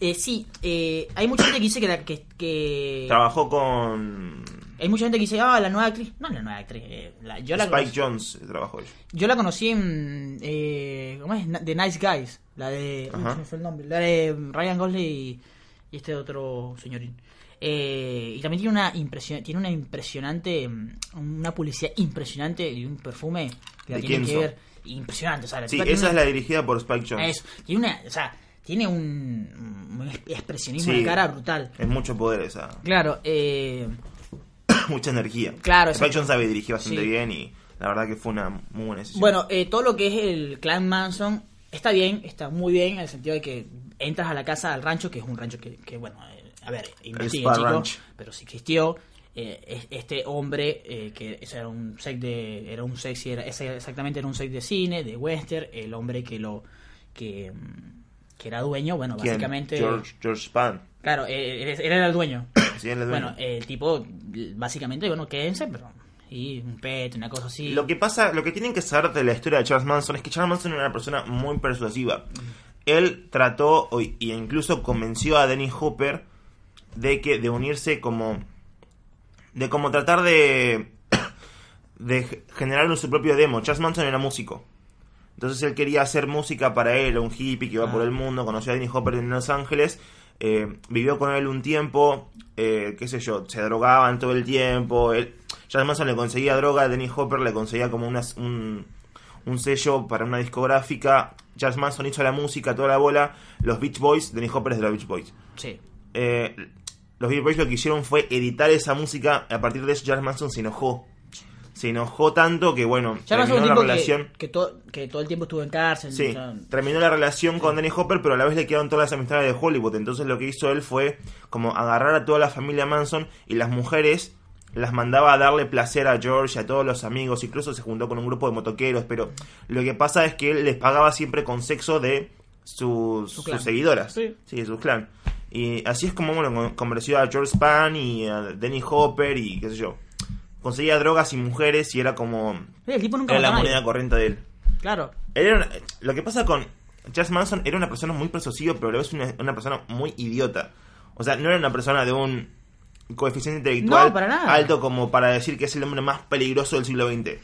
Speaker 1: eh, sí, eh, hay mucha gente que dice que, la- que, que-
Speaker 2: Trabajó con
Speaker 1: hay mucha gente que dice, ah, la nueva actriz, no la nueva actriz, eh, la- yo la
Speaker 2: Spike
Speaker 1: conocí,
Speaker 2: Jones, trabajó ella.
Speaker 1: yo la conocí en, eh, ¿cómo es? The Nice Guys, la de, uy,
Speaker 2: Ajá.
Speaker 1: se me fue el nombre, la de Ryan Gosling y, y este otro señorín. Eh, y también tiene una impresión, tiene una impresionante, mm, una publicidad impresionante y un perfume que la
Speaker 2: ¿De
Speaker 1: tienen
Speaker 2: quién
Speaker 1: que ver. Impresionante, o sea, la
Speaker 2: Sí,
Speaker 1: tiene
Speaker 2: esa es la dirigida por Spike Jones.
Speaker 1: eso, tiene una, o sea, tiene un, un expresionismo
Speaker 2: Sí.
Speaker 1: de cara brutal.
Speaker 2: Es mucho poder esa.
Speaker 1: Claro, eh, [laughs]
Speaker 2: mucha energía.
Speaker 1: Claro,
Speaker 2: Spike sabe dirigir bastante
Speaker 1: Sí.
Speaker 2: bien y la verdad que fue una muy buena decisión.
Speaker 1: Bueno, eh, todo lo que es el clan Manson está bien, está muy bien, en el sentido de que entras a la casa, al rancho, que es un rancho que, que, bueno, eh, a ver, investiguen, chicos,
Speaker 2: Ranch.
Speaker 1: pero sí existió. eh, es- este hombre eh, que ese era un sex de era un sexy era ese exactamente era un sex de cine de western el hombre que lo que mm, que era dueño bueno
Speaker 2: ¿Quién?
Speaker 1: básicamente
Speaker 2: George, George Span.
Speaker 1: Claro eh, él, él era el dueño
Speaker 2: Sí, él es dueño.
Speaker 1: bueno el tipo básicamente bueno quédense pero y un pet una cosa así
Speaker 2: Lo que pasa, lo que tienen que saber de la historia de Charles Manson es que Charles Manson era una persona muy persuasiva. Él trató y incluso convenció a Dennis Hopper de que de unirse como de como tratar de [coughs] de generar su propio demo. Charles Manson era músico. Entonces él quería hacer música para él, era un hippie que iba
Speaker 1: Ah.
Speaker 2: por el mundo, conoció a Dennis Hopper en Los Ángeles, eh, vivió con él un tiempo, eh, qué sé yo, se drogaban todo el tiempo, él, Manson le conseguía droga, Dennis Hopper le conseguía como unas- un, un sello para una discográfica, Charles Manson hizo la música, toda la bola, los Beach Boys, Dennis Hopper es de los Beach Boys.
Speaker 1: sí
Speaker 2: Eh, los Beach Boys lo que hicieron fue editar esa música, a partir de eso Charles Manson se enojó. Se enojó tanto que bueno,
Speaker 1: ya
Speaker 2: terminó la
Speaker 1: que,
Speaker 2: relación.
Speaker 1: que, todo que todo el tiempo estuvo en cárcel
Speaker 2: Sí,
Speaker 1: o sea,
Speaker 2: terminó la relación con Danny Hopper, pero a la vez le quedaron todas las amistades de Hollywood. Entonces lo que hizo él fue como agarrar a toda la familia Manson y las mujeres las mandaba a darle placer a George y a todos los amigos. Incluso se juntó con un grupo de motoqueros. Pero lo que pasa es que él les pagaba siempre con sexo de sus,
Speaker 1: Su
Speaker 2: sus seguidoras.
Speaker 1: Sí.
Speaker 2: de sus clan. Y así es como bueno, con- convenció a George Span y a Danny Hopper y qué sé yo. Conseguía drogas y mujeres y era como...
Speaker 1: El tipo nunca
Speaker 2: Era la moneda corriente de él.
Speaker 1: claro
Speaker 2: Él era una- lo que pasa con Charles Manson era una persona muy persuasiva, pero a la vez una, una persona muy idiota. O sea, no era una persona de un coeficiente intelectual
Speaker 1: No, para nada.
Speaker 2: alto como para decir que es el hombre más peligroso del siglo XX.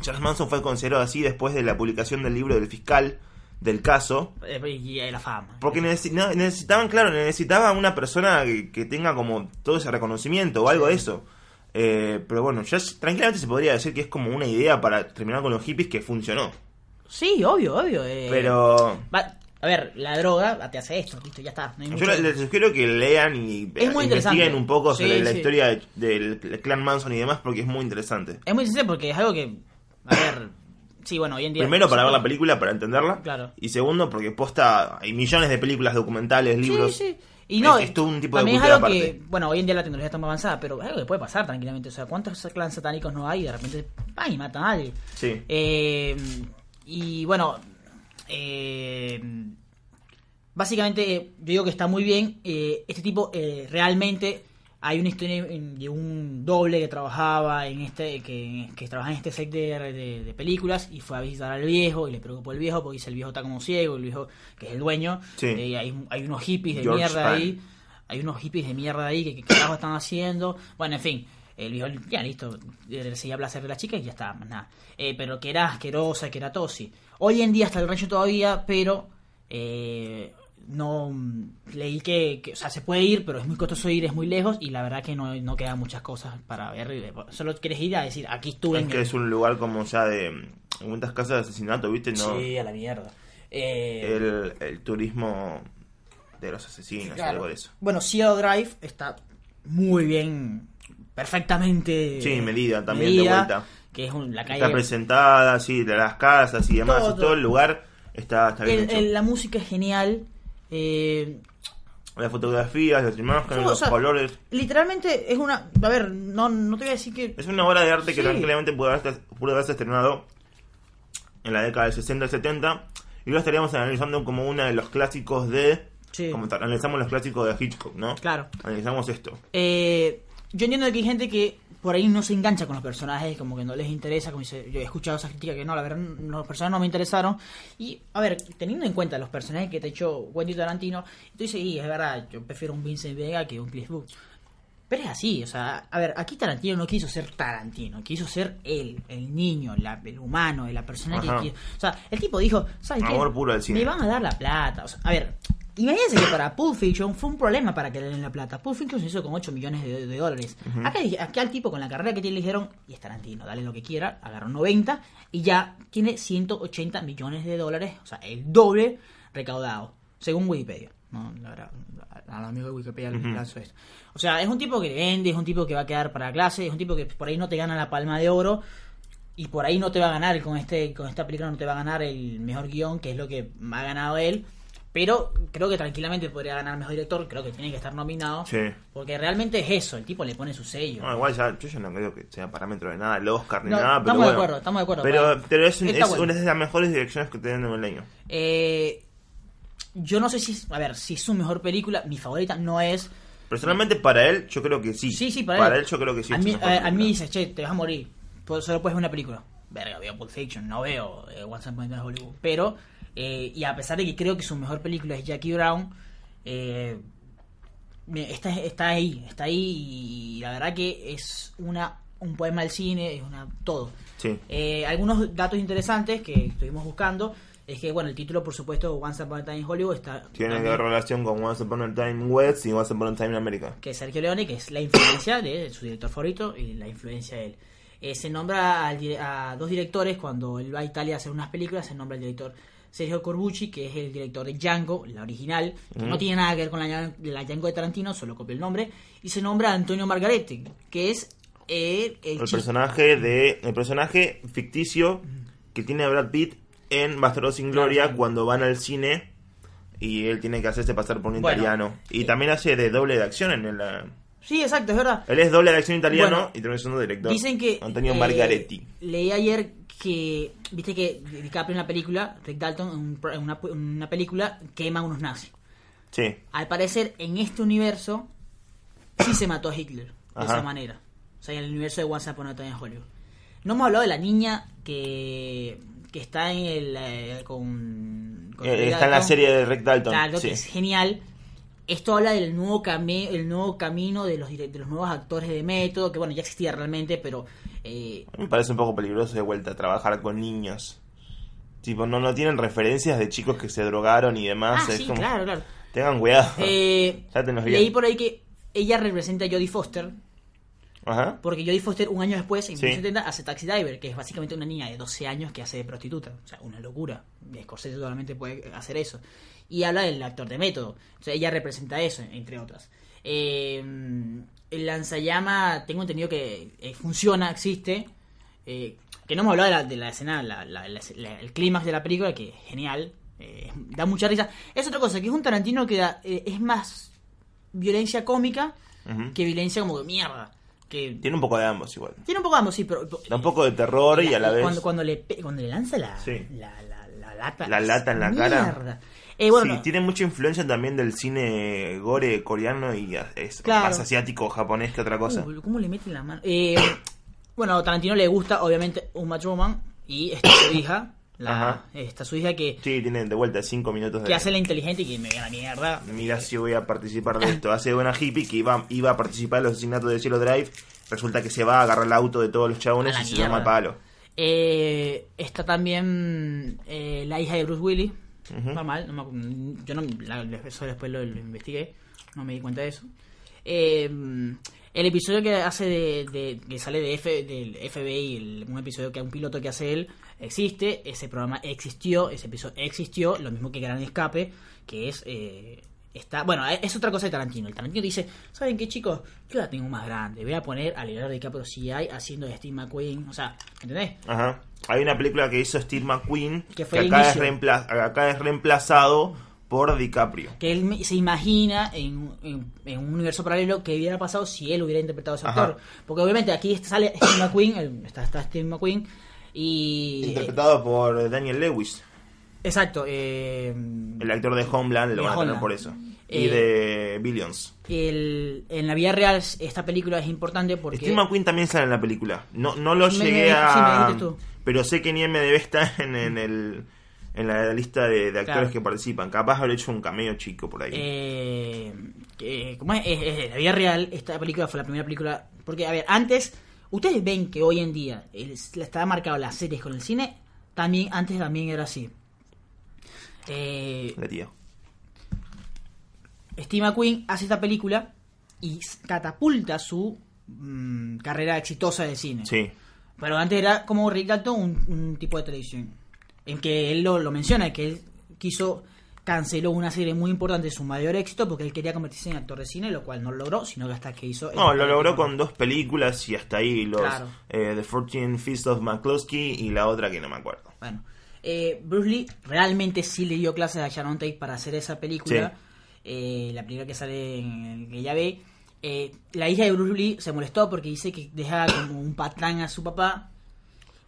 Speaker 2: Charles Manson fue considerado así después de la publicación del libro del fiscal del caso.
Speaker 1: Eh, y y la fama
Speaker 2: Porque necesitaban, claro, necesitaban una persona que, que tenga como todo ese reconocimiento o algo de eso. Eh, pero bueno, ya tranquilamente se podría decir que es como una idea para terminar con los hippies que funcionó.
Speaker 1: sí obvio obvio eh,
Speaker 2: Pero
Speaker 1: va- a ver la droga te hace esto listo ya está no hay
Speaker 2: Yo
Speaker 1: mucho-
Speaker 2: les, les sugiero que lean y
Speaker 1: Es muy
Speaker 2: eh,
Speaker 1: interesante.
Speaker 2: investiguen un poco sobre
Speaker 1: Sí,
Speaker 2: la
Speaker 1: sí.
Speaker 2: historia de- del clan Manson y demás porque es muy interesante.
Speaker 1: Es muy sencillo porque es algo que. A ver. Sí, bueno, hoy en día.
Speaker 2: Primero para ver la película, para entenderla.
Speaker 1: Claro.
Speaker 2: Y segundo porque posta hay millones de películas documentales, libros.
Speaker 1: Sí, sí. Y no,
Speaker 2: es, es todo un tipo de
Speaker 1: también es
Speaker 2: cultura
Speaker 1: algo
Speaker 2: aparte.
Speaker 1: que, bueno, hoy en día la tecnología está muy avanzada, pero es algo que puede pasar tranquilamente. O sea, ¿cuántos clans satánicos no hay y de repente ¡pam! y matan a alguien?
Speaker 2: Sí.
Speaker 1: Eh, y bueno, eh, básicamente yo digo que está muy bien. Eh, este tipo realmente hay una historia de un doble que trabajaba en este que, que trabaja en este set de, de- de películas y fue a visitar al viejo y le preocupó el viejo porque dice el viejo está como ciego, el viejo que es el dueño.
Speaker 2: Sí.
Speaker 1: Eh, hay, hay unos hippies de
Speaker 2: George
Speaker 1: mierda ahí. Hay unos hippies de mierda ahí que, que carajo están haciendo. Bueno, en fin. El viejo, ya listo, le seguía placer de la chica y ya está, más nada. Eh, pero que era asquerosa, que era tosi. Hoy en día está el rayo todavía, pero eh, no mm, leí que, que, o sea, se puede ir, pero es muy costoso ir, es muy lejos y la verdad que no, no quedan muchas cosas para ver. Solo quieres ir a decir, aquí estuve.
Speaker 2: Es
Speaker 1: en
Speaker 2: que
Speaker 1: el-
Speaker 2: es un lugar como ya de mm, muchas casas de asesinato, ¿viste? No,
Speaker 1: Sí, a la mierda. Eh,
Speaker 2: el, el turismo de los asesinos,
Speaker 1: Claro.
Speaker 2: algo de eso.
Speaker 1: Bueno, Cielo Drive está muy bien, perfectamente
Speaker 2: Sí, medida también de vuelta.
Speaker 1: Que es un- la calle.
Speaker 2: Está presentada, sí, de las casas y demás,
Speaker 1: Todo,
Speaker 2: y todo
Speaker 1: todo.
Speaker 2: el lugar está, está bien
Speaker 1: El-
Speaker 2: hecho.
Speaker 1: el- la música es genial. Eh,
Speaker 2: Las fotografías, las imágenes,
Speaker 1: Sí,
Speaker 2: los
Speaker 1: sea,
Speaker 2: colores.
Speaker 1: literalmente es una. A ver, no, no te voy a decir que.
Speaker 2: Es una obra de arte que tranquilamente pudo haberse, pudo haberse estrenado en la década del 60 y 70. Y lo estaríamos analizando como uno de los clásicos de.
Speaker 1: Sí.
Speaker 2: Como analizamos los clásicos de Hitchcock, ¿no?
Speaker 1: Claro.
Speaker 2: Analizamos esto.
Speaker 1: Eh, yo entiendo que hay gente que por ahí no se engancha con los personajes, como que no les interesa, como dice, yo he escuchado esa crítica que no, la verdad, no, los personajes no me interesaron. Y, a ver, teniendo en cuenta los personajes que te ha hecho Wendy Tarantino, tú dices, y es verdad, yo prefiero un Vincent Vega que un Cliff Booth. Pero es así, o sea, a ver, aquí Tarantino no quiso ser Tarantino, quiso ser él, el niño, la- el humano, la persona
Speaker 2: Ajá.
Speaker 1: que quiso. O sea, el tipo dijo, ¿sabes qué?
Speaker 2: Amor puro al cine.
Speaker 1: Me van a dar la plata. O sea, a ver, imagínense que para Pulp Fiction fue un problema para que le den la plata. Pulp Fiction se hizo con 8 millones de, de dólares. acá, dije- acá al tipo con la carrera que tiene le dijeron, y es Tarantino, dale lo que quiera, agarró 90 y ya tiene 180 millones de dólares, o sea, el doble recaudado, según Wikipedia. No, la verdad, al amigo de Wikipedia le lanzo esto. O sea, es un tipo que vende, es un tipo que va a quedar para clase, es un tipo que por ahí no te gana la palma de oro, y por ahí no te va a ganar con este con esta película no te va a ganar el mejor guion que es lo que ha ganado él Pero creo que tranquilamente podría ganar mejor director, creo que tiene que estar nominado.
Speaker 2: Sí.
Speaker 1: Porque realmente es eso, el tipo le pone su sello.
Speaker 2: No, igual ya, yo ya no creo que sea parámetro de nada el Oscar ni
Speaker 1: No,
Speaker 2: nada, pero
Speaker 1: estamos de acuerdo, estamos de acuerdo,
Speaker 2: Pero,
Speaker 1: pero-
Speaker 2: pero es, es
Speaker 1: bueno.
Speaker 2: una de las mejores direcciones que tienen en el año.
Speaker 1: Eh, yo no sé si, a ver, si es su mejor película, mi favorita no es...
Speaker 2: Personalmente para él, yo creo que sí.
Speaker 1: Sí, sí, para,
Speaker 2: él. yo creo que sí.
Speaker 1: A
Speaker 2: es
Speaker 1: mí, a, a mí dice, che, te vas a morir. Solo puedes ver una película. Verga, veo Pulp Fiction, no veo eh, Once Upon a Hollywood. Pero, eh, y a pesar de que creo que su mejor película es Jackie Brown, eh, está, está ahí, está ahí y la verdad que es una un poema del cine, es una todo.
Speaker 2: Sí.
Speaker 1: Eh, algunos datos interesantes que estuvimos buscando es que, bueno, el título, por supuesto, Once Upon a Time in Hollywood está...
Speaker 2: Tiene
Speaker 1: también-
Speaker 2: relación con Once Upon a Time West y Once Upon a Time in America.
Speaker 1: que Sergio Leone, que es la influencia de su director favorito y la influencia de él. Eh, se nombra dire- a, dos directores cuando él va a Italia a hacer unas películas, se nombra el director Sergio Corbucci, que es el director de Django, la original, que no tiene nada que ver con la, la Django de Tarantino, solo copia el nombre, y se nombra a Antonio Margaretti, que es eh, el,
Speaker 2: personaje de el personaje ficticio que tiene Brad Pitt en Bastardos sin Gloria
Speaker 1: Claro.
Speaker 2: cuando van al cine y él tiene que hacerse pasar por un
Speaker 1: Bueno,
Speaker 2: italiano. Y
Speaker 1: eh,
Speaker 2: también hace de doble de acción en el... eh,
Speaker 1: Sí, exacto, es verdad.
Speaker 2: Él es doble de acción italiano
Speaker 1: Bueno,
Speaker 2: y también es un director.
Speaker 1: Dicen que.
Speaker 2: Antonio
Speaker 1: eh,
Speaker 2: Margaretti.
Speaker 1: Leí ayer que. Viste que DiCaprio en la película, Rick Dalton en, en una, en una película, quema a unos nazis.
Speaker 2: Sí.
Speaker 1: Al parecer, en este universo, sí se mató a Hitler. De
Speaker 2: Ajá.
Speaker 1: esa manera. O sea, en el universo de Once Upon a Time in Hollywood. No hemos hablado de la niña que. que está en el. eh, con. con
Speaker 2: Eh, está en la serie de Rick Dalton.
Speaker 1: Claro,
Speaker 2: sí.
Speaker 1: que es genial. Esto habla del nuevo, cami- el nuevo camino de los, de los nuevos actores de método, que bueno, ya existía realmente, pero eh,
Speaker 2: Me parece un poco peligroso de vuelta a trabajar con niños. Tipo, no, no tienen referencias de chicos que se drogaron y demás.
Speaker 1: Ah,
Speaker 2: es
Speaker 1: sí,
Speaker 2: como,
Speaker 1: claro, claro.
Speaker 2: Tengan cuidado.
Speaker 1: Eh, [laughs] leí por ahí que ella representa a Jodie Foster,
Speaker 2: Ajá.
Speaker 1: porque Jodie Foster un año después, en
Speaker 2: Sí.
Speaker 1: 1970, hace Taxi Driver, que es básicamente una niña de 12 años que hace de prostituta. O sea, una locura. Scorsese solamente puede hacer eso. Y habla del actor de método. O sea, ella representa eso, entre otras. Eh, el lanzallama, tengo entendido que eh, funciona, existe. Eh, que no hemos hablado de la, de la escena, la- la- el clímax de la película, que es genial. eh, da mucha risa. Es otra cosa, que es un Tarantino que da, eh, es más violencia cómica que violencia como de mierda. Que
Speaker 2: Tiene un poco de ambos igual.
Speaker 1: tiene un poco de ambos, sí, pero...
Speaker 2: Da un poco de terror y a la vez...
Speaker 1: Cuando, cuando, le, cuando le lanza la,
Speaker 2: Sí.
Speaker 1: la, la, la lata...
Speaker 2: La lata en la cara.
Speaker 1: Eh, bueno,
Speaker 2: sí, tiene mucha influencia también del cine gore coreano y es
Speaker 1: Claro.
Speaker 2: más asiático o japonés que otra cosa.
Speaker 1: Uh, ¿Cómo le mete la mano? Eh, bueno, a Tarantino le gusta, obviamente, un Macho Woman y está su [coughs] hija. La, está su hija que,
Speaker 2: Sí, tiene de vuelta cinco minutos de...
Speaker 1: que hace la inteligente y que me ve la mierda.
Speaker 2: Mira si voy a participar de [coughs] esto. Hace buena hippie que iba, iba a participar en los asesinatos de Cielo Drive. Resulta que se va a agarrar el auto de todos los chabones y se
Speaker 1: mierda.
Speaker 2: toma el palo.
Speaker 1: Eh, está también eh, la hija de Bruce Willis. Yo no, la- eso después lo, investigué, no me di cuenta de eso. Eh, el episodio que hace de, de- que sale de F, del FBI, el- un episodio que un piloto que hace él, existe, ese programa existió, ese episodio existió, lo mismo que Gran Escape, que es eh, está, bueno, es otra cosa de Tarantino. El Tarantino dice, ¿saben qué chicos? Yo la tengo más grande, voy a poner a Leonardo DiCaprio CGI haciendo de Steve McQueen, o sea, ¿entendés?
Speaker 2: Ajá. Hay una película que hizo Steve McQueen
Speaker 1: Que
Speaker 2: que,
Speaker 1: fue el
Speaker 2: acá, es acá es reemplazado por DiCaprio.
Speaker 1: que él se imagina en, en- en un universo paralelo que hubiera pasado si él hubiera interpretado a ese actor. Porque obviamente aquí sale Steve McQueen, el- está, está Steve McQueen, y...
Speaker 2: Interpretado por Daniel Lewis,
Speaker 1: exacto, eh,
Speaker 2: el actor de Homeland, lo van a tener por eso. Y
Speaker 1: Eh,
Speaker 2: de Billions.
Speaker 1: el- en la vida real esta película es importante porque...
Speaker 2: Steve McQueen también sale en la película. No, no lo
Speaker 1: Me-
Speaker 2: llegué
Speaker 1: me-
Speaker 2: a.
Speaker 1: sí, me.
Speaker 2: Pero sé que ni MDB está en, en el en la lista de, de actores
Speaker 1: Claro.
Speaker 2: que participan. Capaz haber hecho un cameo chico por ahí.
Speaker 1: Eh, que- ¿cómo es? Es- la vida real, esta película fue la primera película. Porque, a ver, antes, ustedes ven que hoy en día el- estaba marcado las series con el cine, también antes también era así. Eh,
Speaker 2: La tía.
Speaker 1: Steve McQueen hace esta película y catapulta su mm, carrera exitosa de cine.
Speaker 2: Sí.
Speaker 1: Pero antes era como Rick Dalton, un, un tipo de televisión. En que él lo, lo menciona, que él quiso, canceló una serie muy importante, su mayor éxito, porque él quería convertirse en actor de cine, lo cual no lo logró, sino que hasta que hizo...
Speaker 2: No, lo logró con dos películas y hasta ahí los
Speaker 1: Claro.
Speaker 2: eh, The 14 Feast of McCloskey y la otra que no me acuerdo.
Speaker 1: Bueno, eh, Bruce Lee realmente sí le dio clases a Sharon Tate para hacer esa película.
Speaker 2: Sí.
Speaker 1: Eh, la película que sale en que ya ve. Eh, la hija de Bruce Lee se molestó porque dice que deja como un patán a su papá.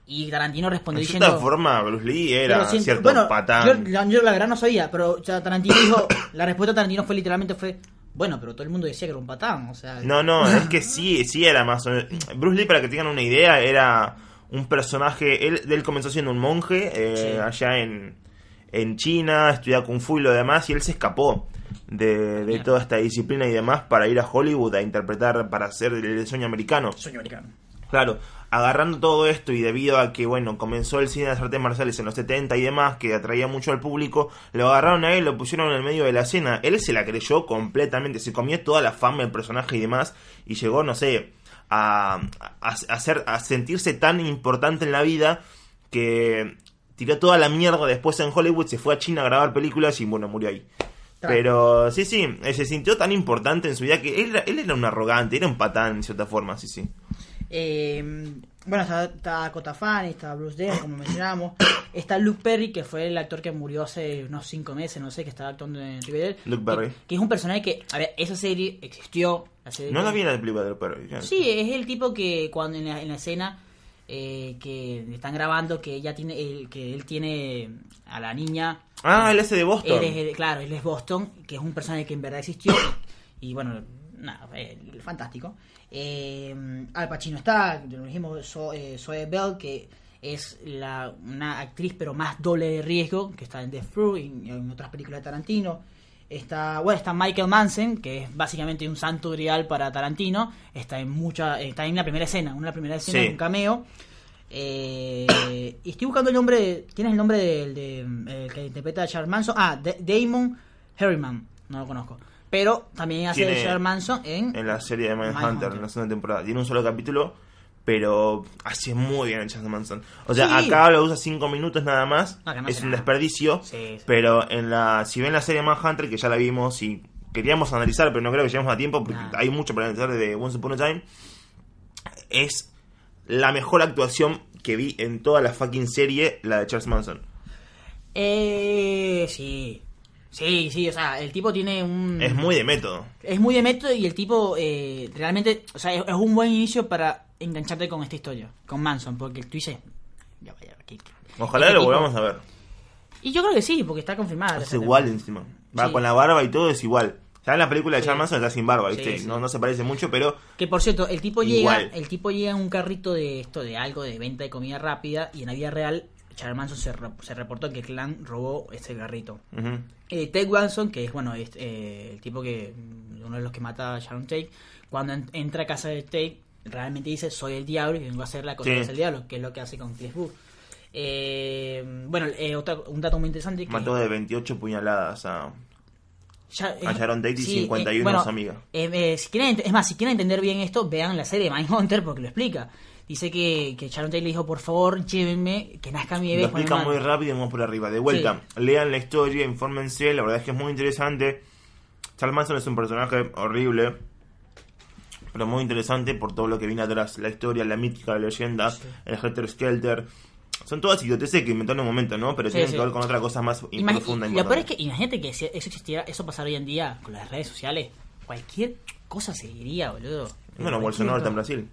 Speaker 1: Y Tarantino respondió
Speaker 2: De cierta
Speaker 1: diciendo.
Speaker 2: forma, Bruce Lee era
Speaker 1: siento-
Speaker 2: cierto
Speaker 1: bueno,
Speaker 2: patán.
Speaker 1: Yo, yo la verdad no sabía, pero Tarantino dijo, [coughs] la respuesta de Tarantino fue literalmente fue, bueno, pero todo el mundo decía que era un patán, o sea,
Speaker 2: No, no, [laughs] es que sí, sí era más o menos. Bruce Lee, para que tengan una idea, era un personaje. Él, él comenzó siendo un monje eh,
Speaker 1: Sí.
Speaker 2: allá en, en China, estudiaba Kung Fu y lo demás, y él se escapó de, de toda esta disciplina y demás para ir a Hollywood a interpretar, para hacer el sueño americano.
Speaker 1: sueño americano.
Speaker 2: Claro, agarrando todo esto y debido a que, bueno, comenzó el cine de las artes marciales en los 70 y demás, que atraía mucho al público, lo agarraron a él, lo pusieron en el medio de la escena. Él se la creyó completamente, se comió toda la fama del personaje y demás, y llegó, no sé, a, a, a hacer, a sentirse tan importante en la vida que tiró toda la mierda después en Hollywood, se fue a China a grabar películas y, bueno, murió ahí. Pero sí, sí, se sintió tan importante en su vida que él, era- él era un arrogante, era un patán en cierta forma, sí, sí.
Speaker 1: Eh, bueno, está, está Fanning, está Bruce Dern, como mencionábamos, [coughs] está Luke Perry, que fue el actor que murió hace unos cinco meses, no sé, que estaba actuando en Riverdale.
Speaker 2: Luke Perry.
Speaker 1: Que, que es un personaje que, a ver, esa serie existió. La serie
Speaker 2: No
Speaker 1: que-
Speaker 2: la vi en la película del perro. ya.
Speaker 1: Sí, es el tipo que cuando en la, en la escena eh, que están grabando que ella tiene el, que él tiene a la niña
Speaker 2: Ah, él ese de Boston.
Speaker 1: él es, claro él es Boston que es un personaje que en verdad existió [coughs] y bueno nada eh, fantástico eh, Al Pacino está lo dijimos eh, Zoe Bell que es la, una actriz pero más doble de riesgo que está en Death Proof y, en otras películas de Tarantino Está, bueno, está Michael Manson, que es básicamente un santo grial para Tarantino. Está en mucha, está en la primera escena, una primera escena,
Speaker 2: Sí.
Speaker 1: un cameo. Eh, [coughs] y estoy buscando el nombre, de- ¿tienes el nombre del de, que interpreta a Charles Manson? Ah, Da- Damon Harriman, no lo conozco. Pero también hace de Charles Manson en...
Speaker 2: En la serie de Mindhunter. en la segunda temporada. Tiene un solo capítulo, pero hace muy bien el Charles Manson. O sea,
Speaker 1: Sí.
Speaker 2: acá lo usa 5 minutos nada más.
Speaker 1: No, que no
Speaker 2: es un
Speaker 1: nada.
Speaker 2: desperdicio.
Speaker 1: Sí, sí.
Speaker 2: Pero en la si ven la serie Manhunter, que ya la vimos y queríamos analizar, pero no creo que lleguemos a tiempo porque
Speaker 1: Nah.
Speaker 2: hay mucho para analizar de Once Upon a Time, es la mejor actuación que vi en toda la fucking serie, la de Charles Manson.
Speaker 1: Eh, sí. Sí, sí, o sea, el tipo tiene un...
Speaker 2: Es muy de método.
Speaker 1: Es muy de método y el tipo eh, realmente, o sea, es, es un buen inicio para engancharte con esta historia, con Manson, porque tú dices, ya vaya, ¿qué- qué-
Speaker 2: Ojalá
Speaker 1: este
Speaker 2: lo
Speaker 1: tipo-
Speaker 2: volvamos a ver.
Speaker 1: Y yo creo que sí, porque está confirmada.
Speaker 2: Es igual encima. Va
Speaker 1: Sí.
Speaker 2: con la barba y todo es igual. Ya en la película de
Speaker 1: Sí.
Speaker 2: Charles Manson está sin barba, ¿viste?
Speaker 1: Sí.
Speaker 2: No, no se parece mucho, pero
Speaker 1: Que por cierto, el tipo
Speaker 2: Igual.
Speaker 1: llega, el tipo llega en un carrito de esto, de algo de venta de comida rápida, y en la vida real, Charles Manson se, re- se reportó que clan robó este carrito.
Speaker 2: ujú.
Speaker 1: Eh, Ted Wilson, que es bueno, es, eh, el tipo que uno de los que mata a Sharon Tate, cuando en- entra a casa de Tate, realmente dice soy el diablo y vengo a hacer la cosa
Speaker 2: Sí.
Speaker 1: que el diablo, que es lo que hace con Cliff Booth. Eh, bueno, eh, otra- un dato muy interesante que
Speaker 2: mató de 28 puñaladas a...
Speaker 1: Ya,
Speaker 2: A Sharon Tate y 51 a su amiga.
Speaker 1: eh, eh, si quieren, es más, si quieren entender bien esto, vean la serie Mindhunter porque lo explica. Dice que, que Sharon Tate le dijo, por favor, llévenme, que nazca mi bebé.
Speaker 2: Lo explica
Speaker 1: mal".
Speaker 2: muy rápido y vamos por arriba. De vuelta, lean la historia, infórmense, la verdad es que es muy interesante. Charles Manson es un personaje horrible, pero muy interesante por todo lo que viene atrás. La historia, la mítica, la leyenda, el Helter Skelter. Son todas idioteces que inventó en un momento, ¿no? Pero
Speaker 1: Sí,
Speaker 2: tienen
Speaker 1: sí.
Speaker 2: que ver con otra cosa más y
Speaker 1: Imagi-
Speaker 2: profunda.
Speaker 1: y
Speaker 2: e
Speaker 1: lo peor es que, imagínate que si eso existiera, eso pasara hoy en día con las redes sociales, cualquier cosa seguiría, boludo.
Speaker 2: Bueno, Bolsonaro está en. Brasil.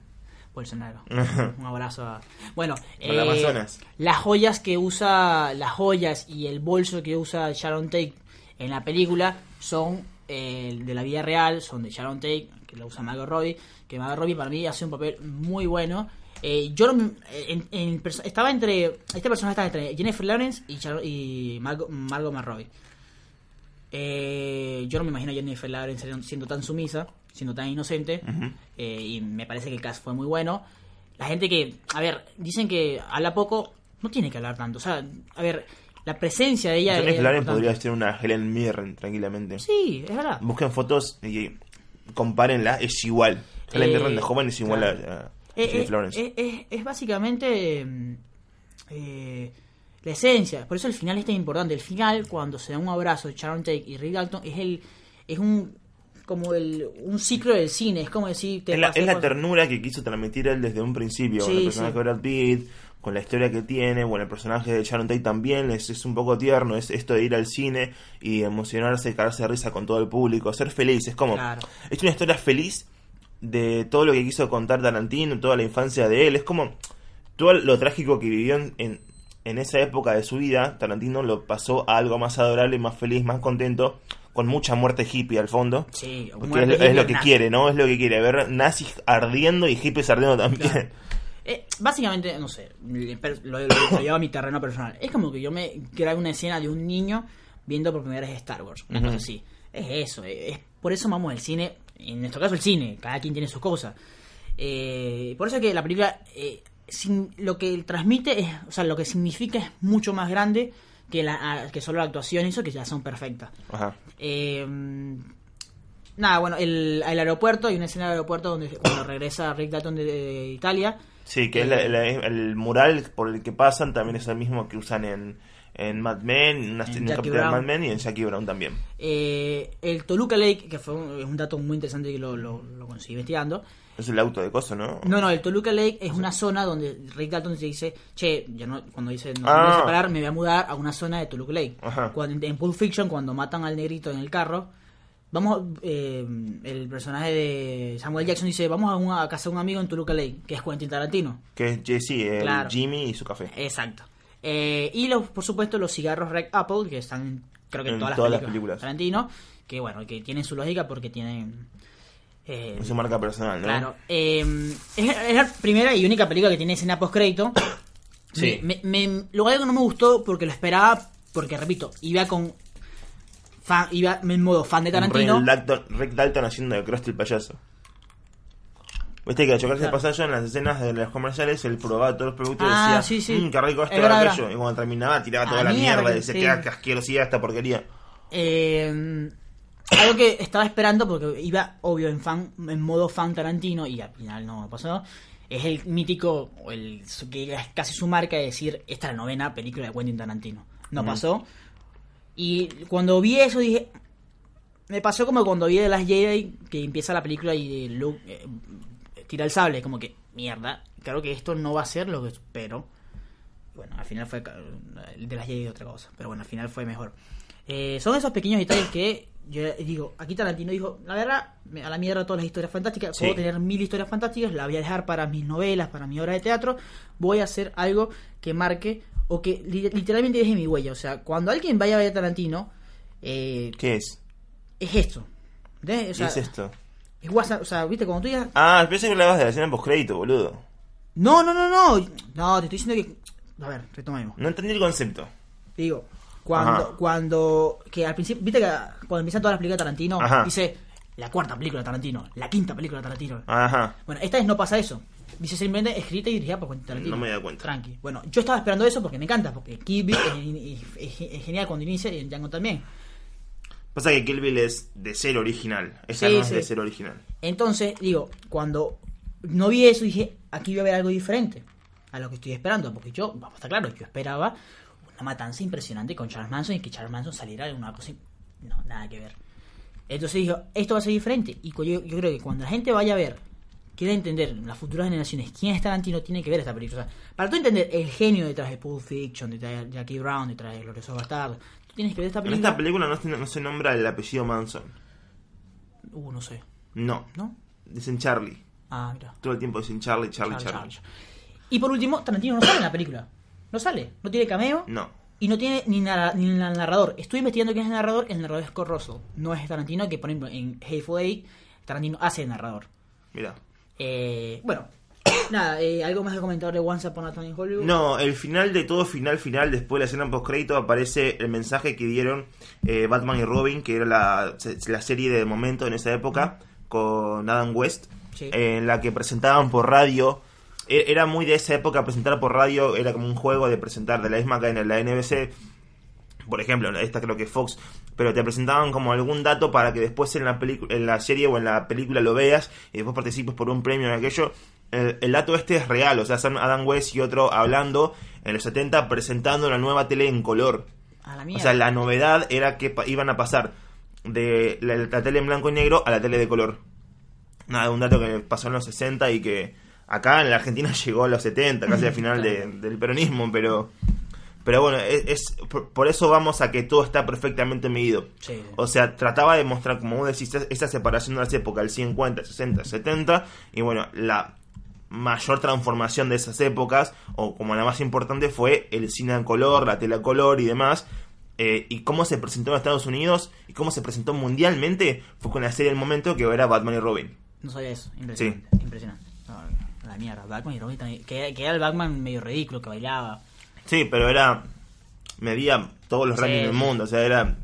Speaker 1: Bolsonaro. [laughs] Un abrazo a... Bueno, eh,
Speaker 2: Amazonas.
Speaker 1: las joyas que usa, las joyas y el bolso que usa Sharon Tate en la película son eh, de la vida real, son de Sharon Tate, que la usa Margot Robbie, que Margot Robbie para mí hace un papel muy bueno. Eh, yo en- en estaba entre, este personaje estaba entre Jennifer Lawrence y, y Margot, Margot Robbie. Eh, yo no me imagino a Jennifer Lawrence siendo tan sumisa, siendo tan inocente, eh, y me parece que el cast fue muy bueno. La gente que, a ver, dicen que habla poco, no tiene que hablar tanto. O sea, a ver, la presencia de ella.
Speaker 2: Jennifer
Speaker 1: es
Speaker 2: Lawrence podría ser una Helen Mirren, tranquilamente.
Speaker 1: Sí, es verdad.
Speaker 2: Busquen fotos y compárenla, es igual. Helen
Speaker 1: Eh,
Speaker 2: Mirren de joven es igual
Speaker 1: claro.
Speaker 2: a, a
Speaker 1: Eh,
Speaker 2: Jennifer
Speaker 1: eh,
Speaker 2: Lawrence.
Speaker 1: eh, eh, es básicamente mm, eh, la esencia. Por eso el final es tan importante. El final, cuando se da un abrazo de Sharon Tate y Rick Dalton, es el es un como el, un ciclo del cine. Es como decir... te
Speaker 2: es la, es ternura que quiso transmitir él desde un principio.
Speaker 1: Sí,
Speaker 2: con el personaje
Speaker 1: sí.
Speaker 2: de Brad Pitt, con la historia que tiene, bueno, el personaje de Sharon Tate también es, es un poco tierno, es esto de ir al cine y emocionarse, cagarse de risa con todo el público, ser feliz, es como,
Speaker 1: Claro.
Speaker 2: es una historia feliz de todo lo que quiso contar Tarantino, toda la infancia de él, es como todo lo trágico que vivió en, en, en esa época de su vida, Tarantino lo pasó a algo más adorable, más feliz, más contento, con mucha muerte hippie al fondo.
Speaker 1: Sí,
Speaker 2: Porque es, lo- es lo que
Speaker 1: nazi.
Speaker 2: quiere, ¿no? Es lo que quiere, ver nazis ardiendo y hippies ardiendo también.
Speaker 1: Claro. Eh, básicamente, no sé, lo, lo, lo llevo a mi terreno personal. Es como que yo me grabo una escena de un niño viendo por primera vez Star Wars, una
Speaker 2: Ujú.
Speaker 1: cosa así. Es eso, es, por eso amamos el cine, en nuestro caso el cine, cada quien tiene sus cosas. Eh, por eso que la película, eh, sin- lo que transmite, es, o sea, lo que significa es mucho más grande que, la, a- que solo la actuación y eso, que ya son perfectas.
Speaker 2: Ajá.
Speaker 1: Eh, nada, bueno, el, el aeropuerto, hay una escena del aeropuerto donde cuando regresa Rick Dalton de, de Italia.
Speaker 2: Sí, que es la- la- el mural por el que pasan también es el mismo que usan en, en Mad Men, en, una-
Speaker 1: En
Speaker 2: en. Mad Men y en Jackie Brown también.
Speaker 1: Eh, el Toluca Lake, que fue un, es un dato muy interesante que lo, lo, lo conseguí investigando.
Speaker 2: Es el auto de coso, ¿no?
Speaker 1: No, no, el Toluca Lake es una zona donde Rick Dalton se dice, che, yo no, cuando dice no
Speaker 2: Ah.
Speaker 1: me voy a separar, me voy a mudar a una zona de Toluca Lake.
Speaker 2: Ajá.
Speaker 1: Cuando, en Pulp Fiction, cuando matan al negrito en el carro, vamos, eh, el personaje de Samuel Jackson dice, vamos a, una, a casa de un amigo en Toluca Lake, que es Quentin Tarantino.
Speaker 2: Que es Jesse,
Speaker 1: Claro.
Speaker 2: Jimmy y su café.
Speaker 1: Exacto. Eh, y los, por supuesto los cigarros Red Apple, que están creo que en
Speaker 2: En
Speaker 1: todas,
Speaker 2: todas
Speaker 1: las
Speaker 2: las
Speaker 1: películas.
Speaker 2: películas.
Speaker 1: Tarantino, que bueno, que tienen su lógica porque tienen... eh,
Speaker 2: Es su marca personal, ¿no?
Speaker 1: Claro. eh, es, es la primera y única película que tiene escena post crédito. [coughs]
Speaker 2: Sí.
Speaker 1: Me, lo que no me gustó porque lo esperaba, porque repito, iba con fan, iba en modo fan de Tarantino.
Speaker 2: Rick Dalton, Rick Dalton haciendo de Krusty el payaso. Viste que a chocarse
Speaker 1: Claro.
Speaker 2: el pasaje en las escenas de los comerciales, él probaba todos los productos y
Speaker 1: Ah,
Speaker 2: decía,
Speaker 1: sí, sí.
Speaker 2: "Mm, qué rico esto,
Speaker 1: Es verdad,
Speaker 2: aquello. Y cuando terminaba tiraba toda
Speaker 1: Ah,
Speaker 2: la mierda, y decía,
Speaker 1: sí.
Speaker 2: qué, qué asquerosidad esta porquería.
Speaker 1: Eh, algo que estaba esperando porque iba obvio en fan en modo fan Tarantino y al final no pasó es el mítico o el que es casi su marca de decir esta es la novena película de Quentin Tarantino no pasó. Y cuando vi eso dije me pasó como cuando vi de las Jedi que empieza la película y Luke eh, tira el sable como que mierda claro que esto no va a ser lo que espero bueno, al final fue de las Jedi otra cosa, pero bueno, al final fue mejor. Eh, son esos pequeños detalles que yo digo, aquí Tarantino dijo, la verdad, a la mierda todas las historias fantásticas,
Speaker 2: Sí.
Speaker 1: puedo tener mil historias fantásticas, la voy a dejar para mis novelas, para mi obra de teatro, voy a hacer algo que marque o que li- literalmente deje mi huella. O sea, cuando alguien vaya a ver a Tarantino, eh,
Speaker 2: ¿Qué es?
Speaker 1: es esto. O
Speaker 2: ¿Qué
Speaker 1: sea,
Speaker 2: es esto?
Speaker 1: es WhatsApp, o sea, viste, cuando tú digas,
Speaker 2: Ah, pensé que hablabas de la escena post crédito, boludo.
Speaker 1: no, no, no, no, no, te estoy diciendo que, a ver, retomemos.
Speaker 2: No entendí el concepto.
Speaker 1: Digo, cuando,
Speaker 2: Ajá.
Speaker 1: cuando, que al principio, viste que cuando empiezan todas las películas de Tarantino,
Speaker 2: Ajá.
Speaker 1: dice la cuarta película de Tarantino, la quinta película de Tarantino.
Speaker 2: Ajá.
Speaker 1: Bueno, esta vez no pasa eso. Dice simplemente escrita y dirigida por Quentin Tarantino.
Speaker 2: No me he dado cuenta.
Speaker 1: Tranqui. Bueno, yo estaba esperando eso porque me encanta, porque Kill Bill es, es- es- genial cuando inicia y en Django también.
Speaker 2: Pasa que Kill Bill es de ser original.
Speaker 1: Sí,
Speaker 2: no es
Speaker 1: sí.
Speaker 2: de ser original.
Speaker 1: Entonces, digo, cuando no vi eso, dije, aquí voy a ver algo diferente a lo que estoy esperando. Porque yo, vamos a estar claro, yo esperaba una matanza impresionante con Charles Manson y que Charles Manson saliera de una cosa. No, nada que ver. Entonces dijo, esto va a ser diferente. Y yo, yo creo que cuando la gente vaya a ver, quiera entender, las futuras generaciones, quién es Tarantino, tiene que ver esta película. O sea, para tú entender el genio detrás de Pulp Fiction, detrás de Jackie Brown, detrás de Glorioso Bastardo, tú tienes que ver esta
Speaker 2: En
Speaker 1: película.
Speaker 2: esta película no se, no se nombra el apellido Manson.
Speaker 1: Uh, no sé.
Speaker 2: No.
Speaker 1: ¿No?
Speaker 2: Dicen Charlie.
Speaker 1: Ah, mira.
Speaker 2: Todo el tiempo dicen Charlie, Charlie,
Speaker 1: Charlie,
Speaker 2: Charlie.
Speaker 1: Charlie. Y por último, Tarantino no sale en la película. No sale. No tiene cameo.
Speaker 2: No.
Speaker 1: Y no tiene ni, narra- ni el narrador. Estoy investigando quién es el narrador. El narrador es Russell. No es Tarantino, que por ejemplo en Hateful Eight, Tarantino hace el narrador.
Speaker 2: Mira.
Speaker 1: Eh, bueno, [coughs] nada, eh, ¿algo más de comentar de Once Upon a Time in Hollywood?
Speaker 2: No, el final de todo, final, final, después de la escena post crédito aparece el mensaje que dieron eh, Batman y Robin, que era la, la serie de momento en esa época, con Adam West,
Speaker 1: Sí.
Speaker 2: en la que presentaban por radio. E- Era muy de esa época presentar por radio, era como un juego de presentar de la misma cadena, la NBC, por ejemplo, esta creo que es Fox, pero te presentaban como algún dato para que después en la película, en la serie o en la película lo veas y después participes por un premio en aquello. El, el dato este es real, o sea, son Adam West y otro hablando en los 70 presentando la nueva tele en color.
Speaker 1: A la
Speaker 2: O sea, la novedad era que pa- iban a pasar de la, la tele en blanco y negro a la tele de color. Nada, un dato que pasó en los 60 y que acá en la Argentina [laughs] llegó a los 70, casi al final de- del peronismo, pero pero bueno, es, es- por, por eso vamos a que todo está perfectamente medido.
Speaker 1: Sí.
Speaker 2: O sea, trataba de mostrar, como vos decís, esa- separación de las épocas, el 50, 60, 70, y bueno, la mayor transformación de esas épocas, o como la más importante, fue el cine en color, la tela color y demás. eh, y cómo se presentó en Estados Unidos y cómo se presentó mundialmente fue con la serie El Momento que era Batman y Robin.
Speaker 1: No sabía eso. Impresionante. Impresionante. La mierda. Batman y Robin también. Que, que era el Batman medio ridículo, que bailaba.
Speaker 2: Sí, pero era. medía todos los
Speaker 1: Sí,
Speaker 2: rankings del mundo, o sea, era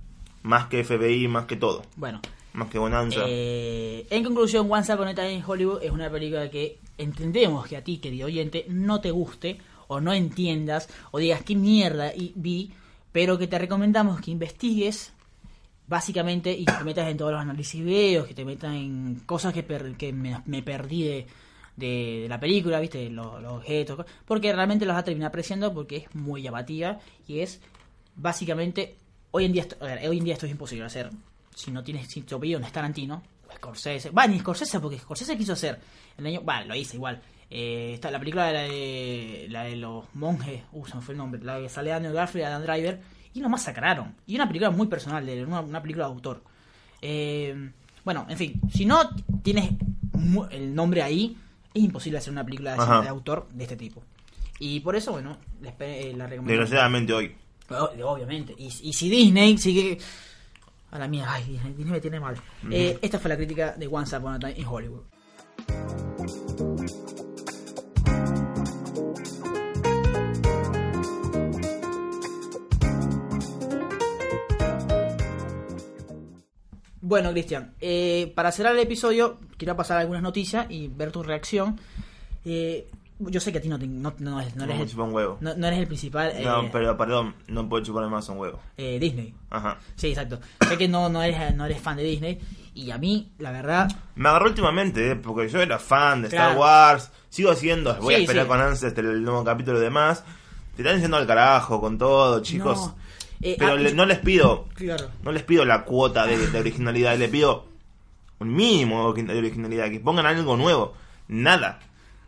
Speaker 2: más que FBI, más que todo,
Speaker 1: Bueno.
Speaker 2: más que Bonanza.
Speaker 1: Eh, en conclusión, Once Upon a Time in Hollywood es una película que entendemos que a ti, querido oyente, no te guste o no entiendas o digas qué mierda y vi, pero que te recomendamos que investigues básicamente y que te metas en todos los análisis videos, que te metas en cosas que, per- que me, me perdí de, de- la película, viste, los, objetos, porque realmente los vas a terminar apreciando porque es muy llamativa y es básicamente hoy en día esto, hoy en día esto es imposible hacer. Si no tienes si tu no es Tarantino Scorsese va ni Scorsese porque Scorsese quiso hacer el año va lo hice igual. Eh, está la película de la de, la de los monjes uh se me fue el nombre la que sale de Andrew Garfield Adam Driver y lo masacraron. Y una película muy personal de una, una película de autor. Eh, bueno en fin si no tienes el nombre ahí es imposible hacer una película de, autor de este tipo y por eso bueno les eh, la recomiendo
Speaker 2: Desgraciadamente hoy.
Speaker 1: Obviamente. Y, y si Disney sigue. A la mía, ay, Disney, Disney me tiene mal. Eh, esta fue la crítica de Once Upon a Time in Hollywood. Bueno, Cristian, eh, para cerrar el episodio, quiero pasar algunas noticias y ver tu reacción. Eh, yo sé que a ti no, te- no, no eres, no eres el,
Speaker 2: un huevo.
Speaker 1: no- eres el principal.
Speaker 2: No,
Speaker 1: eh,
Speaker 2: pero perdón, no puedo chuparme más un huevo.
Speaker 1: eh, Disney.
Speaker 2: Ajá.
Speaker 1: Sí, exacto. Sé que no, no, eres, no eres fan de Disney. Y a mí, la verdad,
Speaker 2: Me agarró últimamente, ¿eh? porque yo era fan de Star. Wars. Sigo siendo, voy a esperar
Speaker 1: sí.
Speaker 2: con ansias el nuevo capítulo y demás. Te están diciendo al carajo con todo, chicos.
Speaker 1: No. Eh,
Speaker 2: pero
Speaker 1: ah,
Speaker 2: le- no les pido,
Speaker 1: claro.
Speaker 2: no les pido la cuota de, de originalidad, le pido un mínimo de originalidad, que pongan algo nuevo. Nada.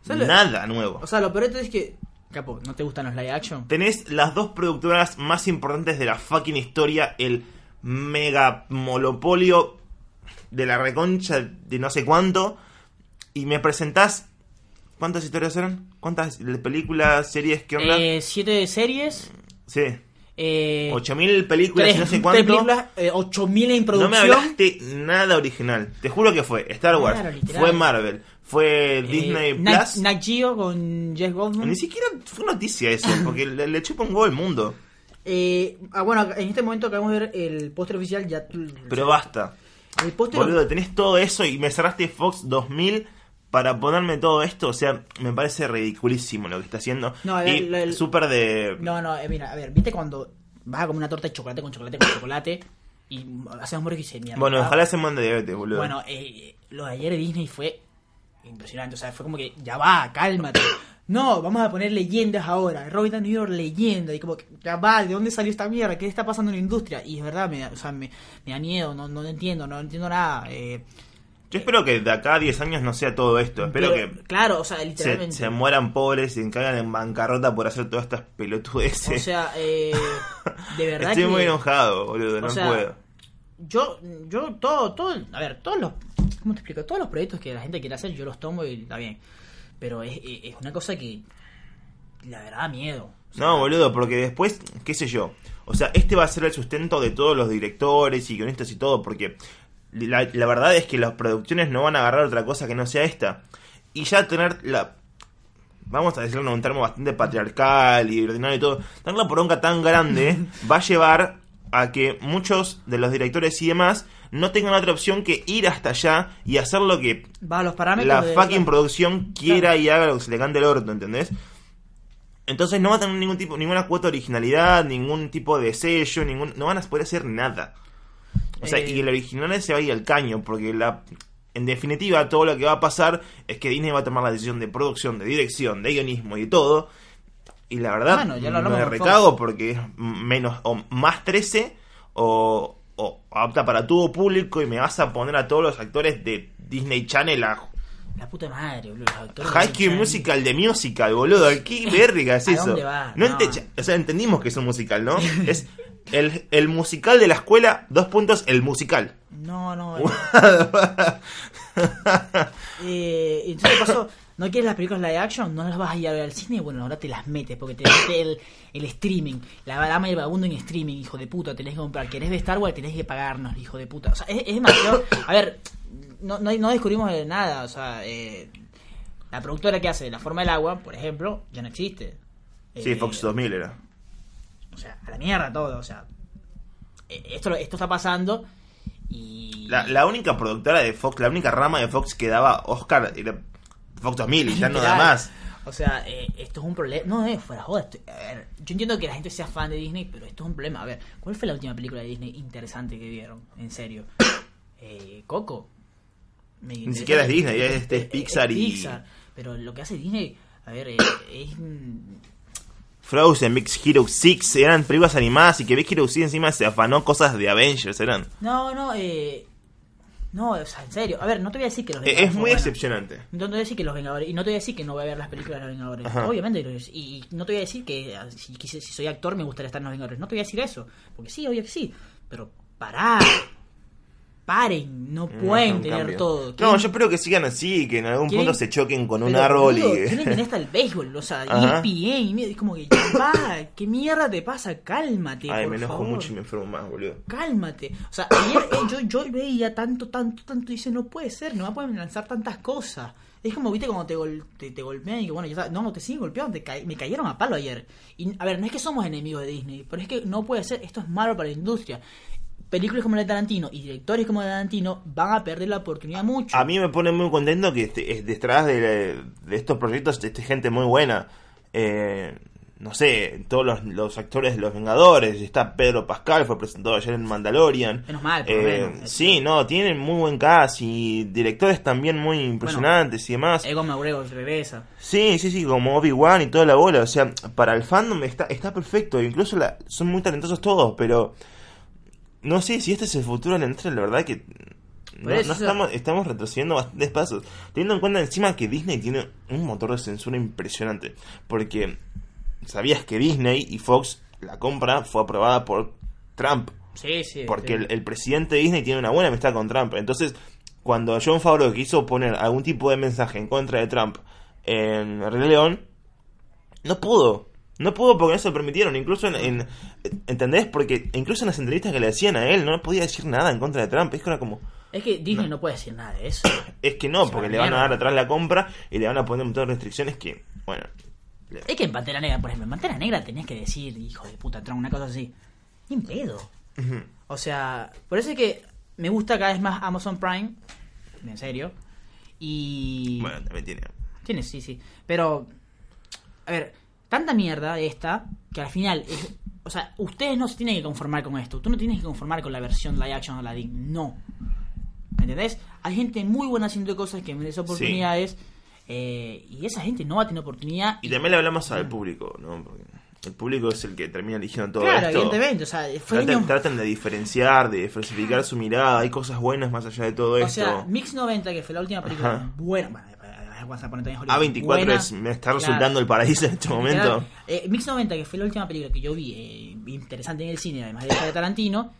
Speaker 1: ¿Sabes lo-
Speaker 2: Nada nuevo.
Speaker 1: O sea, lo peor es que, capo, ¿no te gustan los live action?
Speaker 2: Tenés las dos productoras más importantes de la fucking historia, el mega monopolio de la reconcha de no sé cuánto, y me presentás... ¿Cuántas historias eran? ¿Cuántas películas, series, qué onda?
Speaker 1: Eh, siete series.
Speaker 2: sí.
Speaker 1: Eh,
Speaker 2: 8000 películas y no sé [laughs] cuánto.
Speaker 1: películas, eh, 8000 en
Speaker 2: No me
Speaker 1: producción.
Speaker 2: hablaste nada original. Te juro que fue Star Wars,
Speaker 1: Claro,
Speaker 2: fue Marvel, fue
Speaker 1: Eh,
Speaker 2: Disney
Speaker 1: Nat-
Speaker 2: Plus.
Speaker 1: Nat Geo con Jeff Goldblum.
Speaker 2: Ni siquiera fue noticia eso, [laughs] porque le, le chupa un gol al mundo.
Speaker 1: Eh, ah, bueno, en este momento acabamos de ver el póster oficial. ya
Speaker 2: Pero basta.
Speaker 1: El póster.
Speaker 2: Boludo, tenés todo eso y me cerraste Fox 2000 para ponerme todo esto. O sea, me parece ridiculísimo lo que está haciendo.
Speaker 1: No,
Speaker 2: y
Speaker 1: el- el-
Speaker 2: súper de...
Speaker 1: No, no, eh, mira, a ver, ¿viste cuando vas a comer una torta de chocolate con chocolate con chocolate? Y hacemos morir que se mierda.
Speaker 2: Bueno, ojalá se mande diabetes, boludo.
Speaker 1: Bueno, eh, lo de ayer de Disney fue impresionante. O sea, fue como que, ya va, cálmate. No, vamos a poner leyendas ahora. Robert Downey Jr. leyenda. Y como que, ya va, ¿de dónde salió esta mierda? ¿Qué está pasando en la industria? Y es verdad, me, da- o sea, me, me da miedo, no, no entiendo, no entiendo nada. Eh,
Speaker 2: Yo espero que de acá a 10 años no sea todo esto. Espero
Speaker 1: pero,
Speaker 2: que
Speaker 1: Claro, o sea,
Speaker 2: se,
Speaker 1: literalmente.
Speaker 2: se mueran pobres y caigan en bancarrota por hacer todas estas pelotudeces.
Speaker 1: O sea, eh, [laughs] de verdad
Speaker 2: Estoy
Speaker 1: que...
Speaker 2: muy enojado, boludo, no
Speaker 1: sea,
Speaker 2: puedo.
Speaker 1: yo, yo, todo, todo, a ver, todos los, ¿cómo te explico? Todos los proyectos que la gente quiere hacer, yo los tomo y está bien. Pero es, es una cosa que, la verdad, da miedo. O sea,
Speaker 2: No, boludo, porque después, qué sé yo. O sea, este va a ser el sustento de todos los directores y guionistas y todo, porque la, la verdad es que las producciones no van a agarrar otra cosa que no sea esta. Y ya tener la... Vamos a decirlo en un termo bastante patriarcal y ordinario y todo. Tener la poronga tan grande [laughs] va a llevar a que muchos de los directores y demás no tengan otra opción que ir hasta allá y hacer lo que
Speaker 1: va a los parámetros
Speaker 2: la
Speaker 1: de-
Speaker 2: fucking producción quiera
Speaker 1: Claro.
Speaker 2: y haga lo que se le cante el orto, ¿entendés? Entonces no va a tener ningún tipo, ninguna cuota de originalidad, ningún tipo de sello, ningún, no van a poder hacer nada. O sea,
Speaker 1: Eh.
Speaker 2: y el original se va a ir al caño, porque la, en definitiva todo lo que va a pasar es que Disney va a tomar la decisión de producción, de dirección, de guionismo y de todo. Y la verdad,
Speaker 1: Bueno, ya lo
Speaker 2: me recago porque es menos o más 13 o, o apta para todo público y me vas a poner a todos los actores de Disney Channel a
Speaker 1: La puta madre, boludo. los
Speaker 2: High
Speaker 1: de
Speaker 2: School Musical de musical, boludo. ¿Qué verga es
Speaker 1: ¿A
Speaker 2: eso?
Speaker 1: dónde va?
Speaker 2: No
Speaker 1: No.
Speaker 2: ente- o sea, entendimos que es un musical, ¿no? es el, el musical de la escuela, dos puntos, el musical.
Speaker 1: No, no. [laughs] eh. entonces pasó. ¿No quieres las películas live action? ¿No las vas a ir a ver al cine? Bueno, ahora te las metes porque te mete el, el streaming. La dama y el vagabundo en streaming, hijo de puta. Tenés que comprar. ¿Querés ver Star Wars? Tenés que pagarnos, hijo de puta. O sea, es, es demasiado. A ver, no, no, no descubrimos de nada. O sea, eh, la productora que hace La Forma del Agua, por ejemplo, ya no existe.
Speaker 2: Sí,
Speaker 1: Eh,
Speaker 2: Fox 2000 era.
Speaker 1: O sea, a la mierda todo. O sea, eh, esto, esto está pasando y.
Speaker 2: La, la única productora de Fox, la única rama de Fox que daba Oscar era Fox 2000 y ya no da más.
Speaker 1: O sea, eh, esto es un problema. No, es fuera joda. esto- a ver, yo entiendo que la gente sea fan de Disney, pero esto es un problema. A ver, ¿cuál fue la última película de Disney interesante que vieron? En serio. [coughs] Eh, Coco. Me
Speaker 2: Ni siquiera es Disney, es- este es Pixar y-
Speaker 1: Pixar. Pero lo que hace Disney, a ver, eh, es.
Speaker 2: Frozen, Big Hero 6 eran películas animadas y que Big Hero 6 encima se afanó cosas de Avengers, eran.
Speaker 1: No, no, eh. No, o sea, en serio. A ver, no te voy a decir que los
Speaker 2: Eh,
Speaker 1: Vengadores
Speaker 2: Es
Speaker 1: son
Speaker 2: muy excepcionante.
Speaker 1: No te voy a decir que los Vengadores. Y no te voy a decir que no voy a ver las películas de los Vengadores.
Speaker 2: Ajá.
Speaker 1: Obviamente. Y no te voy a decir que ah, si, si soy actor me gustaría estar en los Vengadores. No te voy a decir eso. Porque sí, obvio que sí. Pero pará. Paren. No pueden tener todo.
Speaker 2: No, yo espero que sigan así, que en algún
Speaker 1: quieren-
Speaker 2: punto se choquen con un
Speaker 1: pero,
Speaker 2: árbol
Speaker 1: boludo,
Speaker 2: y...
Speaker 1: Quieren tener hasta el béisbol. O sea. [laughs] ESPN. y Es como que. va, ¿Qué mierda te pasa? Cálmate.
Speaker 2: Ay,
Speaker 1: por
Speaker 2: me enojo
Speaker 1: favor.
Speaker 2: mucho y me enfermo más, boludo.
Speaker 1: Cálmate. O sea, ayer eh, yo, yo veía tanto, tanto, tanto y dice, no puede ser, no poder lanzar tantas cosas. Es como, viste, cuando te, gol- te, te golpean y que, bueno, ya está- no, te siguen golpeando, te ca- me cayeron a palo ayer. Y, a ver, no es que somos enemigos de Disney, pero es que no puede ser, esto es malo para la industria. Películas como la de Tarantino y directores como la de Tarantino van a perder la oportunidad mucho.
Speaker 2: A mí me pone muy contento que este- es detrás de, de estos proyectos esté gente muy buena. Eh, no sé, todos los, los actores de Los Vengadores. Está Pedro Pascal, fue presentado ayer en Mandalorian.
Speaker 1: Menos mal, por
Speaker 2: Eh,
Speaker 1: menos.
Speaker 2: sí, no, tienen muy buen cast y directores también muy impresionantes y demás.
Speaker 1: Egon McGregor regresa.
Speaker 2: Sí, sí, sí, como Obi-Wan y toda la bola. O sea, para el fandom está, está perfecto. Incluso la- son muy talentosos todos, pero no sé si este es el futuro de la industria. La verdad que no, no estamos, estamos retrocediendo bastantes pasos. Teniendo en cuenta encima que Disney tiene un motor de censura impresionante. Porque sabías que Disney y Fox, la compra fue aprobada por Trump.
Speaker 1: Sí, sí.
Speaker 2: Porque
Speaker 1: sí.
Speaker 2: el, el presidente de Disney tiene una buena amistad con Trump. Entonces, cuando John Favreau quiso poner algún tipo de mensaje en contra de Trump en Rey León, no pudo. No pudo porque no se lo permitieron. Incluso en, en- ¿Entendés? Porque incluso en las entrevistas que le hacían a él, no podía decir nada en contra de Trump. Es que era como.
Speaker 1: Es que Disney no. puede decir nada de eso. [coughs]
Speaker 2: Es que no, porque le van a dar atrás la compra y le van a poner un montón de restricciones que. Bueno.
Speaker 1: Es que en Pantera Negra, por ejemplo, en Pantera Negra tenías que decir, hijo de puta, Trump, una cosa así. Ni en pedo. O sea, por eso es que me gusta cada vez más Amazon Prime. En serio. Y.
Speaker 2: Bueno, también tiene.
Speaker 1: Tiene, sí, sí. Pero. A ver, tanta mierda esta que al final. es- o sea, ustedes no se tienen que conformar con esto. Tú no tienes que conformar con la versión live action de Aladdin. No. ¿Me entendés? Hay gente muy buena haciendo cosas que merece oportunidades. eh, y esa gente no va a tener oportunidad.
Speaker 2: Y también le hablamos al público, ¿no? Porque el público es el que termina eligiendo todo
Speaker 1: claro,
Speaker 2: esto.
Speaker 1: evidentemente. O sea, fue
Speaker 2: Traten,
Speaker 1: año-
Speaker 2: traten de diferenciar, de diversificar su mirada. Hay cosas buenas más allá de todo
Speaker 1: O
Speaker 2: esto.
Speaker 1: sea, Mix 90, que fue la última película
Speaker 2: Ajá.
Speaker 1: buena. Bueno, a Time in Hollywood,
Speaker 2: A24
Speaker 1: buena,
Speaker 2: es, me está
Speaker 1: claro.
Speaker 2: resultando el paraíso en este momento.
Speaker 1: Eh, Mix 90, que fue la última película que yo vi eh, interesante en el cine, además de esa de Tarantino,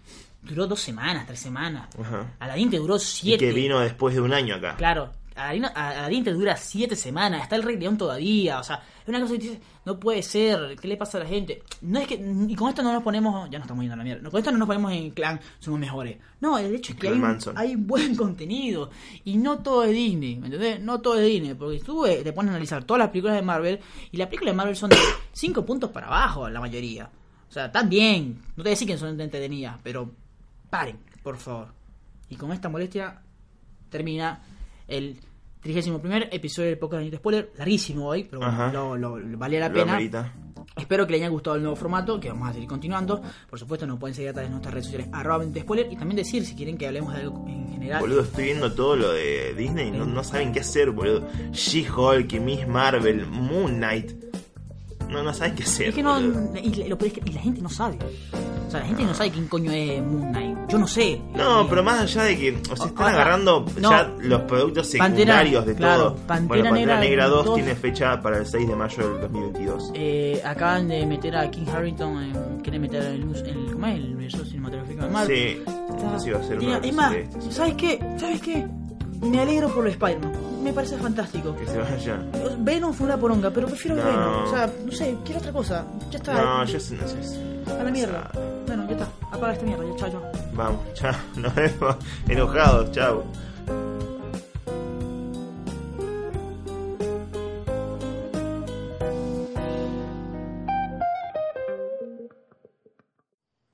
Speaker 1: duró dos semanas, tres semanas.
Speaker 2: Ajá.
Speaker 1: Aladdin te duró
Speaker 2: Y
Speaker 1: siete.
Speaker 2: que vino después de un año acá.
Speaker 1: Claro, Aladdin te dura siete semanas, está el Rey León todavía, o sea, es una cosa que dices, no puede ser, ¿qué le pasa a la gente? No es que, y con esto no nos ponemos, ya nos estamos yendo a la mierda, no, con esto no nos ponemos en clan, somos mejores. No, el hecho es que
Speaker 2: Clan
Speaker 1: hay, hay buen contenido, y no todo es Disney, ¿me entendés? No todo es Disney, porque tú te pones a analizar todas las películas de Marvel, y las películas de Marvel son de cinco puntos para abajo, la mayoría. O sea, están bien, no te decir que son entretenidas, pero paren, por favor. Y con esta molestia termina el 31 episodio del podcast de Spoiler, larguísimo hoy, pero bueno, lo, lo- lo- valía la pena.
Speaker 2: amerita.
Speaker 1: Espero que les haya gustado el nuevo formato, que vamos a seguir continuando. Por supuesto, nos pueden seguir a través de nuestras redes sociales, arroba 20 spoiler, y también decir si quieren que hablemos de algo en general.
Speaker 2: Boludo, estoy viendo todo lo de Disney. No, no saben qué hacer, boludo. She-Hulk, Miss Marvel, Moon Knight. No, no saben qué hacer.
Speaker 1: es que no, y, lo y la gente no sabe. O sea, la gente no sabe quién coño es Moon Knight. Yo no sé.
Speaker 2: No,
Speaker 1: Eh,
Speaker 2: pero más allá de que, o sea, están agarrando
Speaker 1: no.
Speaker 2: ya los productos
Speaker 1: Pantera,
Speaker 2: secundarios de
Speaker 1: claro,
Speaker 2: todo.
Speaker 1: Pantera
Speaker 2: bueno, Pantera
Speaker 1: Negra
Speaker 2: Negra 2
Speaker 1: dos.
Speaker 2: tiene fecha para el 6 de mayo del 2022.
Speaker 1: eh, acaban de meter a King Harrington, en, quieren meter el, el, ¿cómo es? el universo cinematográfico de Marvel.
Speaker 2: Sí, eso sí va a ser una
Speaker 1: es más, ¿sabes qué? ¿Sabes qué? Me alegro por lo de Spider-Man. Me parece fantástico.
Speaker 2: que se vaya.
Speaker 1: Venom fue una poronga, pero prefiero
Speaker 2: No.
Speaker 1: Venom. O sea, no sé, quiero otra cosa. Ya está.
Speaker 2: No, yo sé- no sé.
Speaker 1: A la mierda. Bueno, ya está. Apaga esta mierda. Ya, chao, chao.
Speaker 2: Vamos, [laughs] chao, nos vemos enojados, chao.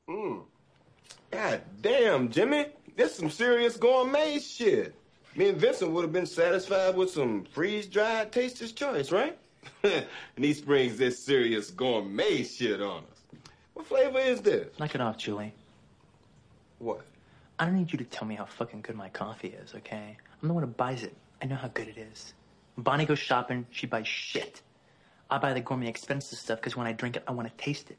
Speaker 2: Mm.
Speaker 3: God damn, Jimmy. This some serious gourmet shit. Me and Vincent would have been satisfied with some freeze-dried taster's choice, right? [laughs] and he springs this serious gourmet shit on us. What flavor is this?
Speaker 4: Knock it off, Julie.
Speaker 3: What?
Speaker 4: I don't need you to tell me how fucking good my coffee is, okay? I'm the one who buys it. I know how good it is. When Bonnie goes shopping, she buys shit. I buy the gourmet expensive stuff because when I drink it, I want to taste it.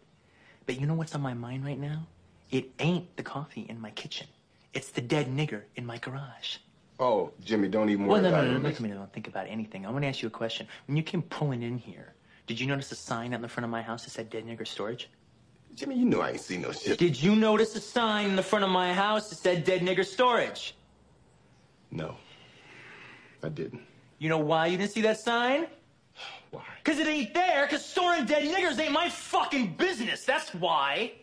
Speaker 4: But you know what's on my mind right now? It ain't the coffee in my kitchen. It's the dead nigger in my garage.
Speaker 3: Oh, Jimmy, don't even
Speaker 4: Well,
Speaker 3: worry
Speaker 4: no,
Speaker 3: about
Speaker 4: no, no,
Speaker 3: it.
Speaker 4: no, at me. Don't think about anything. I want to ask you a question. When you came pulling in here, did you notice a sign out in the front of my house that said dead nigger storage?
Speaker 3: Jimmy, you know I ain't seen no shit.
Speaker 4: Did you notice a sign in the front of my house that said dead nigger storage?
Speaker 3: No, I didn't.
Speaker 4: You know why you didn't see that sign? [sighs]
Speaker 3: Why?
Speaker 4: Cause it ain't there, cause storing dead niggers ain't my fucking business, that's why.